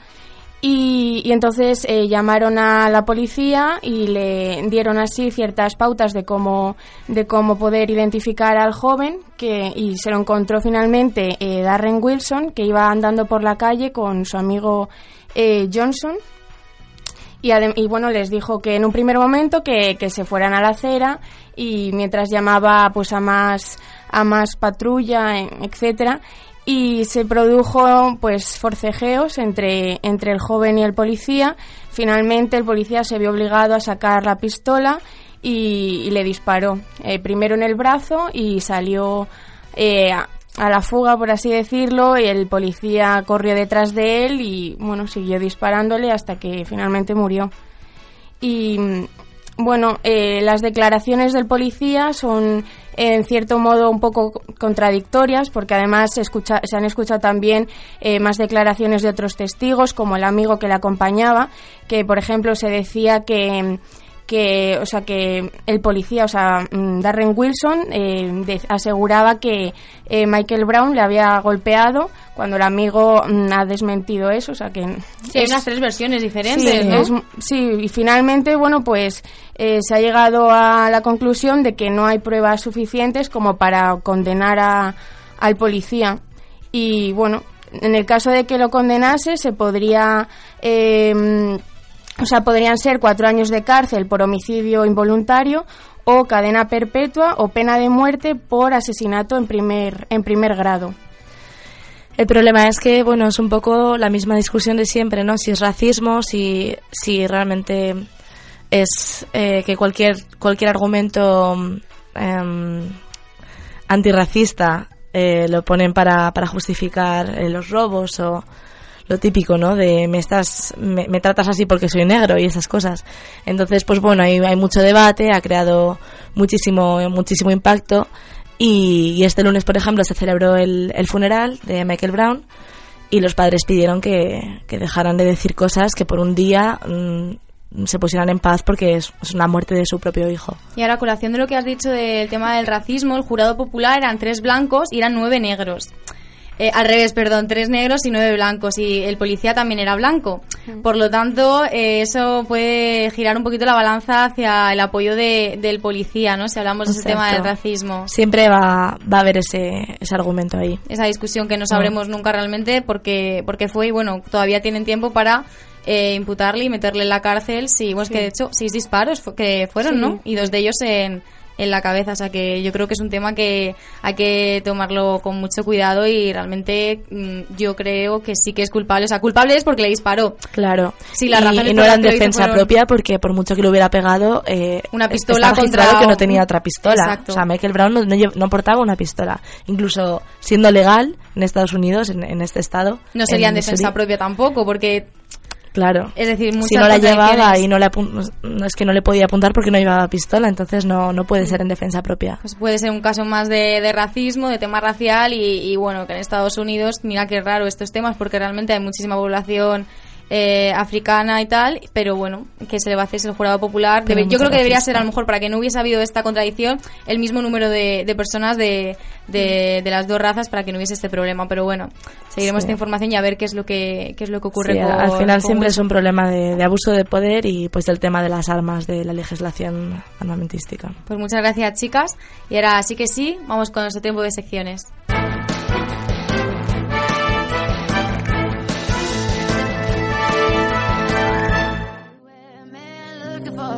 Y, y entonces eh, llamaron a la policía y le dieron así ciertas pautas de cómo, de cómo poder identificar al joven que, y se lo encontró finalmente eh, Darren Wilson, que iba andando por la calle con su amigo eh, Johnson. Y, bueno, les dijo que en un primer momento que, que se fueran a la acera y mientras llamaba pues a más, a más patrulla, eh, etcétera, y se produjo pues forcejeos entre, entre el joven y el policía. Finalmente el policía se vio obligado a sacar la pistola y, le disparó, eh, primero en el brazo y salió eh, a, a la fuga, por así decirlo, y el policía corrió detrás de él y bueno, siguió disparándole hasta que finalmente murió. Y bueno, eh, las declaraciones del policía son en cierto modo un poco contradictorias porque además se, escucha- se han escuchado también eh, más declaraciones de otros testigos como el amigo que le acompañaba que por ejemplo se decía que que o sea que el policía o sea mm, Darren Wilson eh, de- aseguraba que eh, Michael Brown le había golpeado cuando el amigo mm, ha desmentido eso o sea que Sí, hay unas tres versiones diferentes, Sí, ¿no? es- sí, y finalmente, bueno, pues eh, se ha llegado a la conclusión de que no hay pruebas suficientes como para condenar a, al policía. Y bueno, en el caso de que lo condenase, se podría. O sea, podrían ser cuatro años de cárcel por homicidio involuntario o cadena perpetua o pena de muerte por asesinato en primer, en primer grado. El problema es que, bueno, es un poco la misma discusión de siempre, ¿no? Si es racismo, si, si realmente es eh, que cualquier, cualquier argumento em, antirracista eh, lo ponen para, para justificar eh, los robos o lo típico, ¿no? De me estás, me, tratas así porque soy negro y esas cosas. Entonces, pues bueno, hay, mucho debate, ha creado muchísimo, muchísimo impacto y, este lunes, por ejemplo, se celebró el, funeral de Michael Brown y los padres pidieron que, dejaran de decir cosas que por un día mm, se pusieran en paz porque es, una muerte de su propio hijo. Y ahora, colación de lo que has dicho del tema del racismo, el jurado popular eran tres blancos y eran nueve negros. Eh, al revés, perdón, tres negros y nueve blancos. Y el policía también era blanco. Por lo tanto, eh, eso puede girar un poquito la balanza hacia el apoyo de- del policía, ¿no? Si hablamos de ese tema del racismo. Siempre va, va a haber ese, ese argumento ahí. Esa discusión que no sabremos nunca realmente porque, porque fue y bueno, todavía tienen tiempo para eh, imputarle y meterle en la cárcel. Sí, bueno, es que de hecho seis disparos que fueron, Sí. ¿no? Y dos de ellos en, en la cabeza. O sea que yo creo que es un tema que hay que tomarlo con mucho cuidado y realmente mm, yo creo que sí que es culpable. O sea, culpable es porque le disparó. Claro. Sí, y, por no era en defensa fueron- propia porque por mucho que lo hubiera pegado, eh, Una pistola contra que no tenía otra pistola. Exacto. O sea, Michael Brown no, no no portaba una pistola. Incluso siendo legal en Estados Unidos, en, en este estado. No sería en Missouri, defensa propia tampoco porque Claro. Es decir, muchas si no la llevaba y no le es que no le podía apuntar porque no llevaba pistola, entonces no, no puede ser en defensa propia. Pues puede ser un caso más de, de racismo, de tema racial y, y bueno, que en Estados Unidos, mira qué raro estos temas porque realmente hay muchísima población eh, africana y tal, pero bueno, que se le va a hacer el jurado popular. Debe- yo creo que debería ser a lo mejor para que no hubiese habido esta contradicción el mismo número de, de personas de, de, de las dos razas para que no hubiese este problema, pero bueno, seguiremos Sí. esta información y a ver qué es lo que qué es lo que ocurre Sí, con, al final con siempre es un problema de, de abuso de poder y pues del tema de las armas, de la legislación armamentística. Pues muchas gracias, chicas. Y ahora sí que sí, vamos con nuestro tiempo de secciones.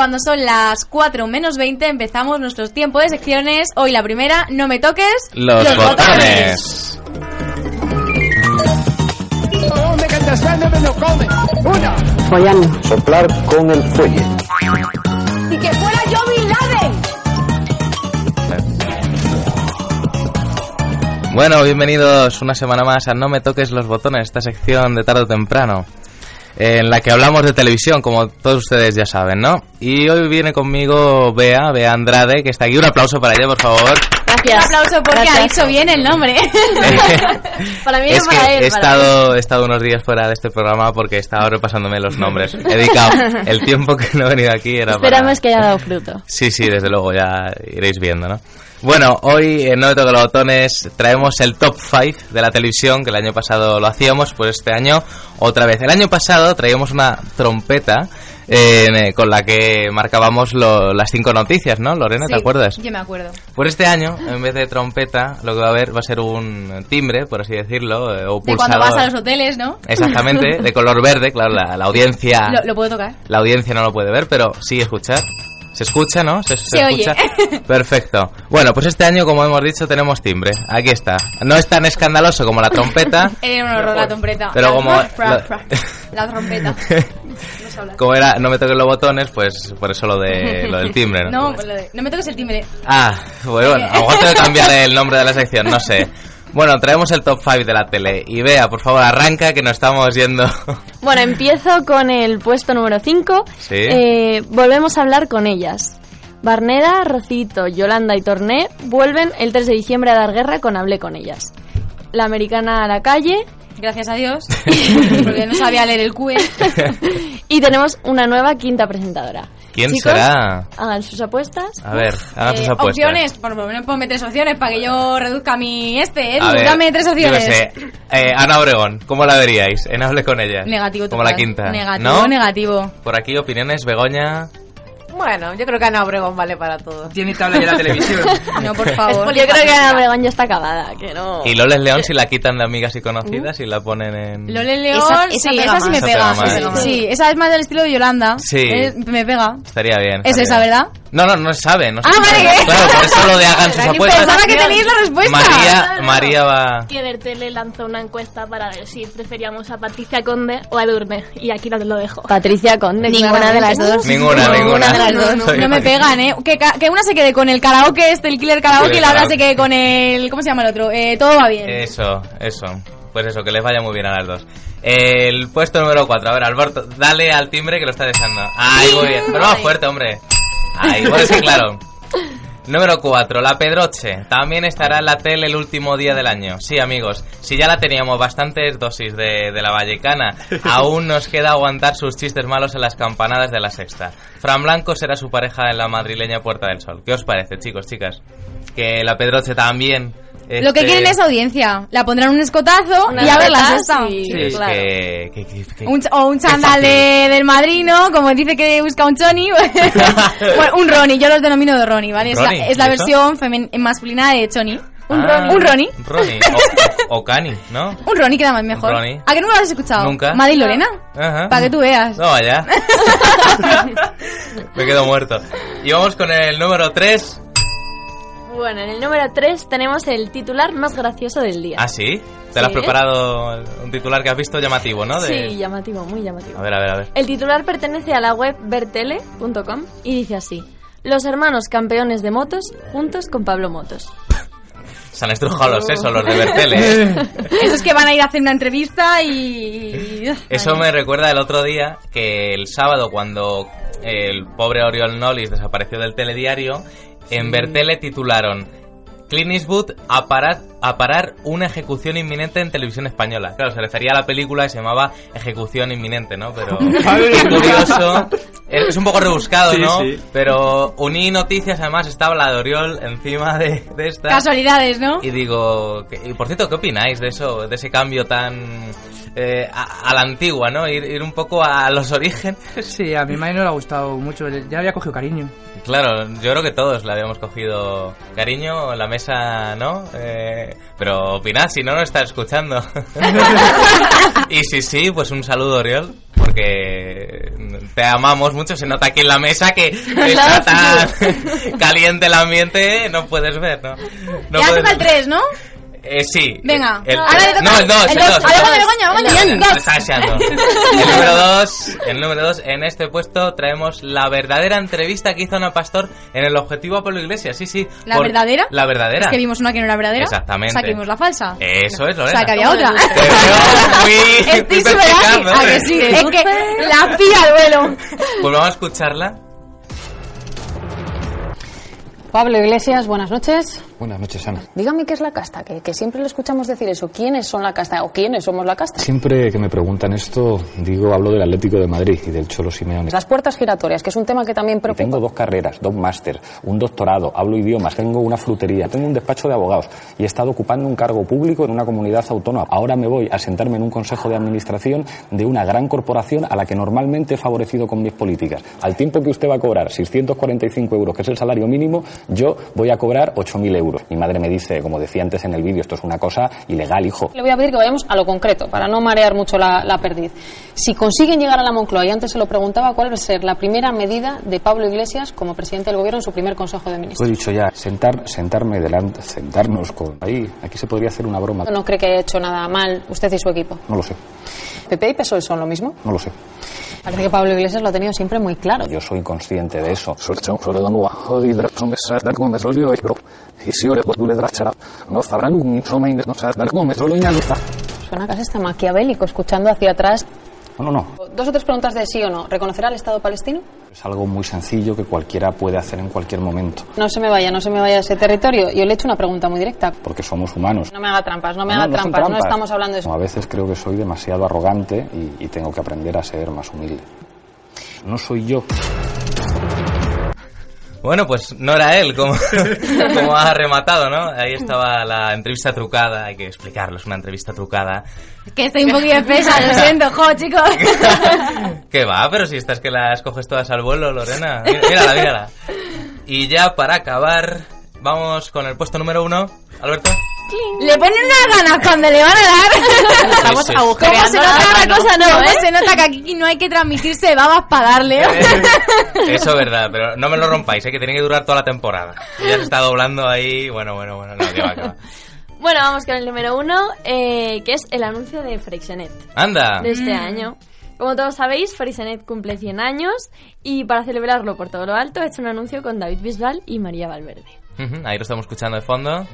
Cuando son las 4 menos 20 empezamos nuestro tiempo de secciones. Hoy la primera, no me toques Los, botones. Soplar con el fuelle. Y que fuera yo Bin Laden. Bueno, bienvenidos una semana más a No me toques los botones, esta sección de tarde o temprano, en la que hablamos de televisión, como todos ustedes ya saben, ¿no? Y hoy viene conmigo Bea, Bea Andrade, que está aquí. Un aplauso para ella, por favor. Un aplauso porque ha dicho bien el nombre. *laughs* para mí es que para él. he para estado, he estado unos días fuera de este programa porque estaba repasándome los nombres. He dedicado el tiempo que no he venido aquí era para... Esperamos que haya dado fruto. Sí, sí, desde luego, ya iréis viendo, ¿no? Bueno, hoy en No me toque los botones traemos el top 5 de la televisión, que el año pasado lo hacíamos, pues este año otra vez. El año pasado traíamos una trompeta eh, con la que marcábamos lo- las cinco noticias, ¿no, Lorena? ¿Te acuerdas? Yo me acuerdo. Por este año, en vez de trompeta, lo que va a haber va a ser un timbre, por así decirlo, eh, o De cuando vas a los hoteles, ¿no? Exactamente, de *laughs* color verde, claro, la, la audiencia... Lo, lo puedo tocar. La audiencia no lo puede ver, pero sí escuchar. ¿Se escucha, no? ¿Se, se Se oye. escucha? *laughs* Perfecto. Bueno, pues este año, como hemos dicho, tenemos timbre. Aquí está. No es tan escandaloso como la trompeta, Era un horror la trompeta. Pero La- como- *laughs* fra- La trompeta. *laughs* Como era no me toquen los botones, pues por eso lo, de, lo del timbre, ¿no? No, pues lo de- no me toques el timbre. Ah, pues bueno, a lo mejor tengo que cambiar el nombre de la sección, no sé. Bueno, traemos el top 5 de la tele. Y vea, por favor, arranca que nos estamos yendo. *laughs* Bueno, empiezo con el puesto número 5. Sí. Eh, volvemos a hablar con ellas. Barneda, Rocito, Yolanda y Torné vuelven el 3 de diciembre a dar guerra con Hablé con ellas. La americana a la calle. Gracias a Dios. *laughs* Porque no sabía leer el QE. *laughs* Y tenemos una nueva quinta presentadora. ¿Quién Chicos, será? Hagan sus apuestas. A ver, hagan sus Eh, apuestas. opciones, por lo menos ponme tres opciones para que yo reduzca mi este, ver, dame tres yo opciones. sé. Eh, Ana Obregón, ¿cómo la veríais? En Hable con ella. Negativo Como total. la quinta. Negativo, ¿No? negativo. Por aquí opiniones, Begoña. Bueno, yo creo que Ana Obregón vale para todo. Tiene tabla ya la televisión. *laughs* No, por favor. Yo creo que Ana Obregón ya está acabada, que no. Y Loles León si la quitan de amigas y conocidas y la ponen en... Lole León, Esa- esa sí, pega esa sí me Esa pega. pega sí, sí, esa es más del estilo de Yolanda. Sí. Eh, me pega. Estaría bien. Es esa, bien. ¿verdad? No, no, no se sabe. No Ah, sabe. vale, que- Claro, por eso lo de hagan sus *laughs* apuestas. Pensaba que teníais la respuesta. María, María va... Que Bertele lanzó una encuesta para ver si preferíamos a Patricia Conde o a Edurne. Y aquí lo, lo dejo. Patricia Conde. Ninguna de las dos. Ninguna, ninguna. Dos. No me pegan, ¿eh? Que, que una se quede con el karaoke este, el killer karaoke, Sí, y la otra se quede con el... ¿Cómo se llama el otro? Eh, todo va bien. Eso, eso. Pues eso, que les vaya muy bien a las dos. El puesto número 4. A ver, Alberto, dale al timbre que lo está deseando. Ahí, muy bien. Pero más fuerte, hombre. Ahí, bueno, sí, claro. *laughs* Número 4, la Pedroche. También estará en la tele el último día del año. Sí, amigos, si ya la teníamos bastantes dosis de, de la Vallecana, *laughs* aún nos queda aguantar sus chistes malos en las campanadas de la sexta. Fran Blanco será su pareja en la madrileña Puerta del Sol. ¿Qué os parece, chicos, chicas? Que la Pedroche también... Lo que este, quieren es audiencia. La pondrán un escotazo y a ver la sexta. y- Sí, es claro. que, que- que- que- Un ch- o un qué chándal de- del madrino, como dice que busca un choni. bueno, *laughs* *laughs* un Ronnie, yo los denomino de Ronnie, ¿vale? Es la, versión femen- masculina de choni. Un Ah, Ronnie. Un Ronnie. Ronnie. O, o Cani, ¿no? Un Ronnie queda más mejor. Ronnie. ¿A que nunca lo has escuchado? Nunca. Madre y Lorena. Ajá. Para que tú veas. No, vaya. *laughs* Me quedo muerto. Y vamos con el número 3. Bueno, en el número 3 tenemos el titular más gracioso del día. ¿Ah, sí? ¿Te lo has Sí. preparado un titular que has visto llamativo, no? De- Sí, llamativo, muy llamativo. A ver, a ver, a ver. El titular pertenece a la web bertele.com y dice así: Los hermanos campeones de motos juntos con Pablo Motos. *laughs* Se han estrujado los sesos, los de Bertele. ¿eh? *laughs* Esos que van a ir a hacer una entrevista y... *laughs* Eso me recuerda el otro día que el sábado cuando el pobre Oriol Nolis desapareció del telediario, en Bertele titularon Clint Eastwood a parar, a parar una ejecución inminente en televisión española. Claro, se refería a la película y se llamaba Ejecución Inminente, ¿no? Pero *laughs* qué curioso. Es es un poco rebuscado, Sí, ¿no? sí. Pero uní noticias, además estaba la de Oriol encima de, de esta. Casualidades, ¿no? Y digo, que- y por cierto, ¿qué opináis de eso, de ese cambio tan eh, a, a la antigua, ¿no? Ir, ir un poco a los orígenes. Sí, a mi madre no le ha gustado mucho. Ya había cogido cariño. Claro, yo creo que todos le habíamos cogido cariño, la mesa, ¿no? Eh, pero opinad, si no, no está escuchando. *laughs* y si sí, pues un saludo, Oriol, porque te amamos mucho. Se nota aquí en la mesa que *laughs* está tan *laughs* caliente el ambiente, no puedes ver, ¿no? no ya puedes toca el ver. 3, ¿no? Eh, sí. Venga. El, Ahora toca- no, el 2, el el dos. 2. A ver, Begoña, Begoña, Begoña, Me dos. está deseando. *laughs* El número 2, el número 2, en este puesto traemos la verdadera entrevista que hizo Ana Pastor en el objetivo a Pablo Iglesias. Sí, sí. ¿La por- verdadera? La verdadera. Es que vimos una que no era verdadera. Exactamente. O sea, que vimos la falsa. Eso es, O Lorena. sea, que había otra. Te veo muy, Estoy súper. ¿A que sí? Es que la pilla al vuelo. Pues vamos a escucharla. Pablo Iglesias, buenas noches. Buenas noches, Ana. Dígame qué es la casta, que, que siempre le escuchamos decir eso. ¿Quiénes son la casta o quiénes somos la casta? Siempre que me preguntan esto, digo, hablo del Atlético de Madrid y del Cholo Simeone. Las puertas giratorias, que es un tema que también Y preocupa. tengo dos carreras, dos máster, un doctorado, hablo idiomas, tengo una frutería, tengo un despacho de abogados y he estado ocupando un cargo público en una comunidad autónoma. Ahora me voy a sentarme en un consejo de administración de una gran corporación a la que normalmente he favorecido con mis políticas. Al tiempo que usted va a cobrar 645 euros, que es el salario mínimo, yo voy a cobrar 8.000 euros. Mi madre me dice, como decía antes en el vídeo, esto es una cosa ilegal, hijo. Le voy a pedir que vayamos a lo concreto, para no marear mucho la, la perdiz. Si consiguen llegar a la Moncloa, y antes se lo preguntaba, ¿cuál va a ser la primera medida de Pablo Iglesias como presidente del gobierno en su primer consejo de Lo he ministros? dicho ya, sentar, sentarme delante, sentarnos con... Ahí, aquí se podría hacer una broma. ¿No cree que haya hecho nada mal usted y su equipo? No lo sé, ¿PP y PSOE son lo mismo? no lo sé. Parece que Pablo Iglesias lo ha tenido siempre muy claro. Yo soy consciente de eso. Suena casi hasta maquiavélico, escuchando hacia atrás. No, no, no. Dos o tres preguntas de sí o no. ¿Reconocerá el Estado palestino? Es algo muy sencillo que cualquiera puede hacer en cualquier momento, No se me vaya, no se me vaya a ese territorio. Yo le he hecho una pregunta muy directa. porque somos humanos. No me haga trampas, no me No, haga no son trampas, no trampas. estamos hablando de eso. A veces creo que soy demasiado arrogante y, y tengo que aprender a ser más humilde. No soy yo. Bueno, pues no era él, como, *laughs* como ha rematado, ¿no? Ahí estaba la entrevista trucada, hay que explicarlo, es una entrevista trucada. Que estoy un poquillo espesa, lo siento, jo, chicos. *laughs* ¿Qué va? Pero si estás que las coges todas al vuelo, Lorena. Mí- Mírala, mírala. Y ya para acabar, vamos con el puesto número uno. Alberto. Le ponen unas ganas cuando le van a dar. *laughs* Estamos sí. ¿Cómo se nota otra cosa no, ¿Cómo eh? se nota que aquí no hay que transmitirse babas para darle? Eso es verdad, pero no me lo rompáis, ¿eh? que tiene que durar toda la temporada. Ya se está doblando ahí, bueno, bueno, bueno, no, que va, que va. Bueno, vamos con el número uno, eh, que es el anuncio de Freixenet Anda. de este Mm. año. Como todos sabéis, Freixenet cumple 100 años y para celebrarlo por todo lo alto ha hecho un anuncio con David Bisbal y María Valverde. Ahí lo estamos escuchando de fondo.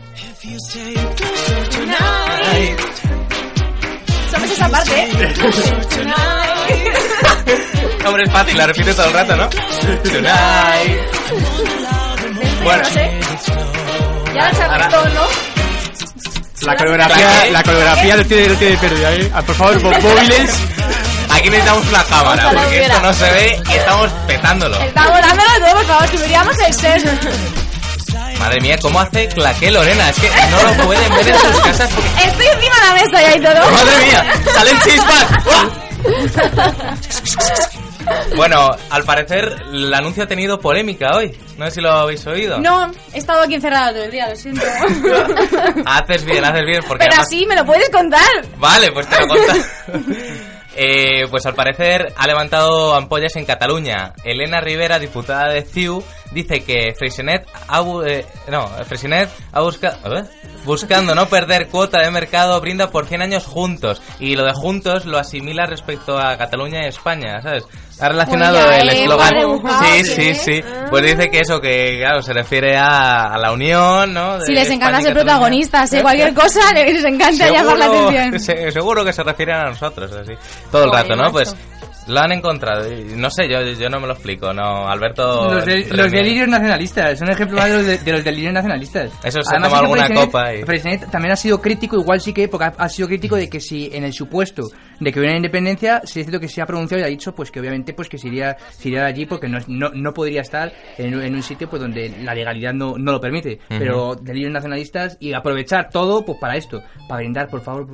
Somos esa parte, ¿eh? Hombre, es fácil, la repite todo el rato, ¿no? Tonight. Bueno, Ya lo sabes todo, ¿no? La coreografía, la coreografía lo tiene, lo tiene perdida, ¿eh? Ah, Por favor, mó- *laughs* móviles. aquí necesitamos una cámara, porque esto no se ve y estamos petándolo. Está volándolo todo, por favor, subiríamos el set. Madre mía, ¿cómo hace claqué Lorena? Es que no lo pueden ver en sus casas porque... Estoy encima de la mesa ya y todo. ¡Madre mía! ¡Salen chispas! Bueno, al parecer el anuncio ha tenido polémica hoy. No sé si lo habéis oído. No, he estado aquí encerrada todo el día, lo siento. *laughs* Haces bien, haces bien, porque Pero además- así me lo puedes contar. Vale, pues te lo conto. *laughs* Eh, pues al parecer ha levantado ampollas en Cataluña. Elena Rivera, diputada de CiU, dice que Freixenet ha, bu- eh, no, Freixenet ha buscado buscando no perder cuota de mercado brinda por 100 años juntos y lo de juntos lo asimila respecto a Cataluña y España, ¿sabes? Ha relacionado Pues el eslogan. Sí, sí. sí. Pues dice que eso que claro, se refiere a, a la unión, ¿no? De Si les encanta ser protagonistas, ¿eh? cualquier cosa les encanta llamar la atención. se- seguro que se refieren a nosotros, así. Todo el rato, ¿no? Pues lo han encontrado. y No sé, yo, yo no me lo explico, ¿no? Alberto. Los, de- los delirios nacionalistas, son ejemplo más de los, de, de los delirios nacionalistas. Eso se Además, toma sí que alguna copa y- también ha sido crítico, igual sí que, porque ha, ha sido crítico de que si en el supuesto de que hubiera independencia, sí es cierto que se ha pronunciado y ha dicho pues que obviamente pues que se iría, se iría de allí porque no, no, no podría estar en, un- en un sitio pues donde la legalidad no, no lo permite. Ujú. Pero delirios nacionalistas y aprovechar todo pues para esto, para brindar, por favor,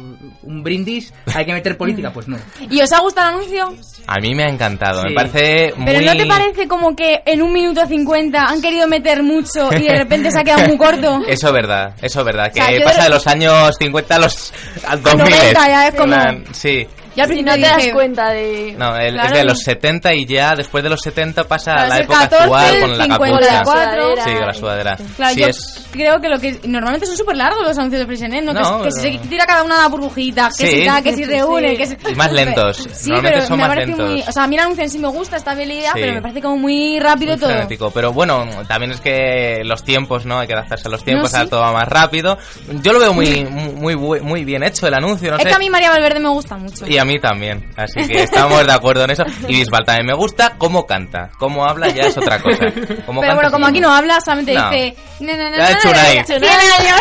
un brindis, hay que meter política, pues no. *laughs* ¿Y os ha gustado el anuncio? A mí me ha encantado. Me parece muy. Pero ¿no te parece como que en un minuto cincuenta han querido meter mucho y de repente se ha quedado muy corto? *laughs* Eso es verdad, eso es verdad. Que sea, pasa de- de los años 50 a los al 2000. 90 ya es como- Sí. Yo al Si no te das cuenta de... No, el- Claro. es de los 70 y ya después de los 70 pasa a la época 14, actual con la 54. capucha. Sí, con la sudadera. Claro, Sí, yo es- creo que lo que normalmente son súper largos los anuncios de Freixenet, ¿no? No, que, que si pero- se tira cada una la burbujita, que Sí. si tal, que si reúne, Sí. que si... Y más lentos. Sí, Normalmente pero son me más parece lentos. muy... O sea, a mí el anuncio en sí me gusta, esta habilidad, Sí. pero me parece como muy rápido Muy todo. frenético. Pero bueno, también es que los tiempos, ¿no? Hay que adaptarse a los tiempos, No, sí. todo va más rápido. Yo lo veo muy, muy, muy, muy bien hecho el anuncio, no es sé. que a mí María Valverde me gusta mucho. Y a mí también, así que estamos de acuerdo en eso. Y Bisbal también me gusta cómo canta, cómo habla ya es otra cosa. *laughs* Cómo Pero canta bueno, como aquí no habla, solamente No. dice... "Na, na, na, Ya na, es Chunai. na, 100 años.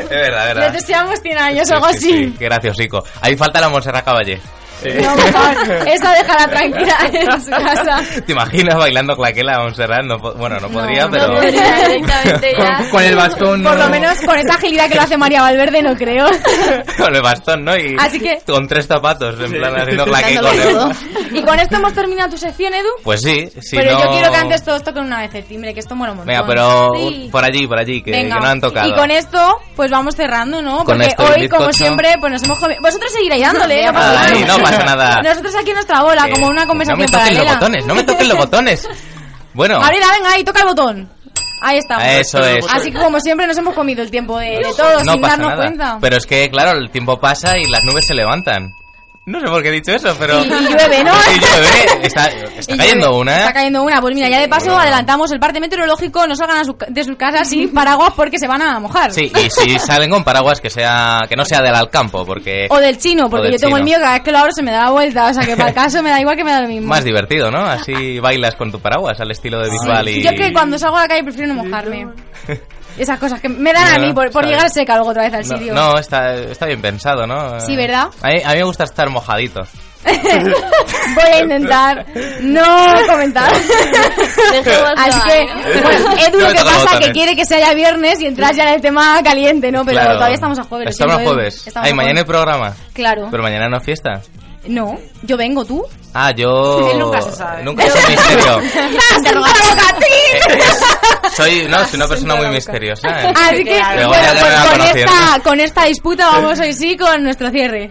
Es verdad, es Le verdad. deseamos 100 años Sí, o algo sí, así. sí, qué graciosico. Ahí falta la Montserrat Caballé. No, por favor, esa déjala tranquila *laughs* en su casa. ¿Te imaginas bailando claquela a Montserrat? No, bueno, no podría, pero... podría *laughs* directamente ya. Con el bastón, Por no. lo menos con esa agilidad que lo hace María Valverde, no creo. *laughs* con el bastón, ¿no? Y Así que- con tres zapatos, en plan haciendo claqué con todo. Y con esto hemos terminado tu sección, Edu. Pues sí, si pero no... yo quiero que antes todos toquen una vez el timbre, que esto mola un montón. Venga, pero Sí. por allí, por allí, que, no han tocado. Y con esto, pues vamos cerrando, ¿no? Con Porque hoy, como siempre, pues nos hemos comido... Vosotros seguiréis dándole, no pasa Ay, nada. No pasa *laughs* nada. Nosotros aquí en nuestra bola, como una No conversación me toquen paralela. los botones, no me toquen los botones. Bueno, Gabriela, venga ahí, toca el botón. Ahí estamos. Eso es. Así que como siempre nos hemos comido el tiempo de, de todos no sin pasa darnos nada. cuenta. Pero es que, claro, el tiempo pasa y las nubes se levantan. No sé por qué he dicho eso, pero... Y- y llueve, ¿no? *laughs* Y llueve, está, *laughs* está Y cayendo llueve. una, ¿eh? Está cayendo una. Pues mira, ya de paso Bueno. adelantamos el parte meteorológico. No salgan a su- de sus casas sin *laughs* paraguas porque se van a mojar. Sí, y si salen con paraguas que sea que no sea del Alcampo, porque O del chino, porque del yo tengo el chino. mío, cada vez que lo abro se me da la vuelta. O sea que para el caso me da igual que me da lo mismo. más divertido, ¿no? Así bailas con tu paraguas al estilo de Bisbal y Yo que cuando salgo a la calle prefiero no mojarme. Esas cosas que me dan a mí por, por llegar bien. seca luego otra vez al no, sitio. no, está, está bien pensado, ¿no? Sí, ¿verdad? A mí, a mí me gusta estar mojadito. *laughs* Voy a intentar no comentar. Así que, bueno, Edu lo que pasa es que quiere que se haya viernes y entras ya en el tema caliente, ¿no? Pero Claro. todavía estamos a jueves. Estamos a jueves. Ay, mañana hay jueves. programa. Claro. Pero mañana no es fiesta. No, yo vengo, ¿tú? Ah, yo... *laughs* Él nunca se sabe. Nunca es un misterio. *laughs* Soy, no, soy una persona muy misteriosa. ¿eh? Así que, bueno, pues con esta, con esta disputa vamos hoy sí con nuestro cierre.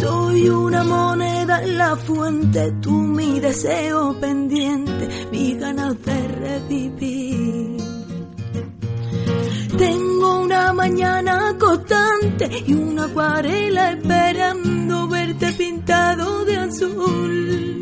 Soy una moneda en la fuente, tú mi deseo pendiente, mi ganas de revivir. Tengo una mañana constante y una acuarela esperando verte pintado de azul.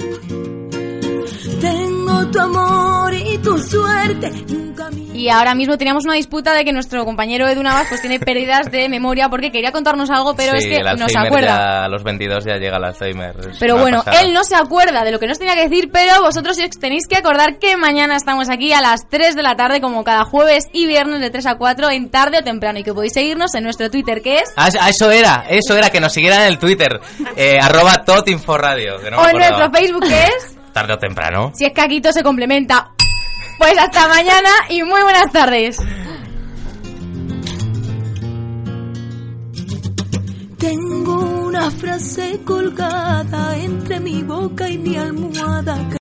Tengo tu amor y tu suerte, nunca mi Y ahora mismo teníamos una disputa de que nuestro compañero Edu Navas pues tiene pérdidas de memoria porque quería contarnos algo, pero Sí, es que no se acuerda. ya a los 22 ya llega el Alzheimer. Pero bueno, pasada. él no se acuerda de lo que nos tenía que decir, pero vosotros tenéis que acordar que mañana estamos aquí a las 3 de la tarde, como cada jueves y viernes de 3 a 4, en tarde o temprano, y que podéis seguirnos en nuestro Twitter, que es... Ah, eso era, eso era, que nos siguieran en el Twitter, eh, arroba totinforadio, que no o en nuestro Facebook, que es... Tarde o temprano. Si es que aquí todo se complementa. Pues hasta mañana y muy buenas tardes. Tengo una frase colgada entre mi boca y mi almohada.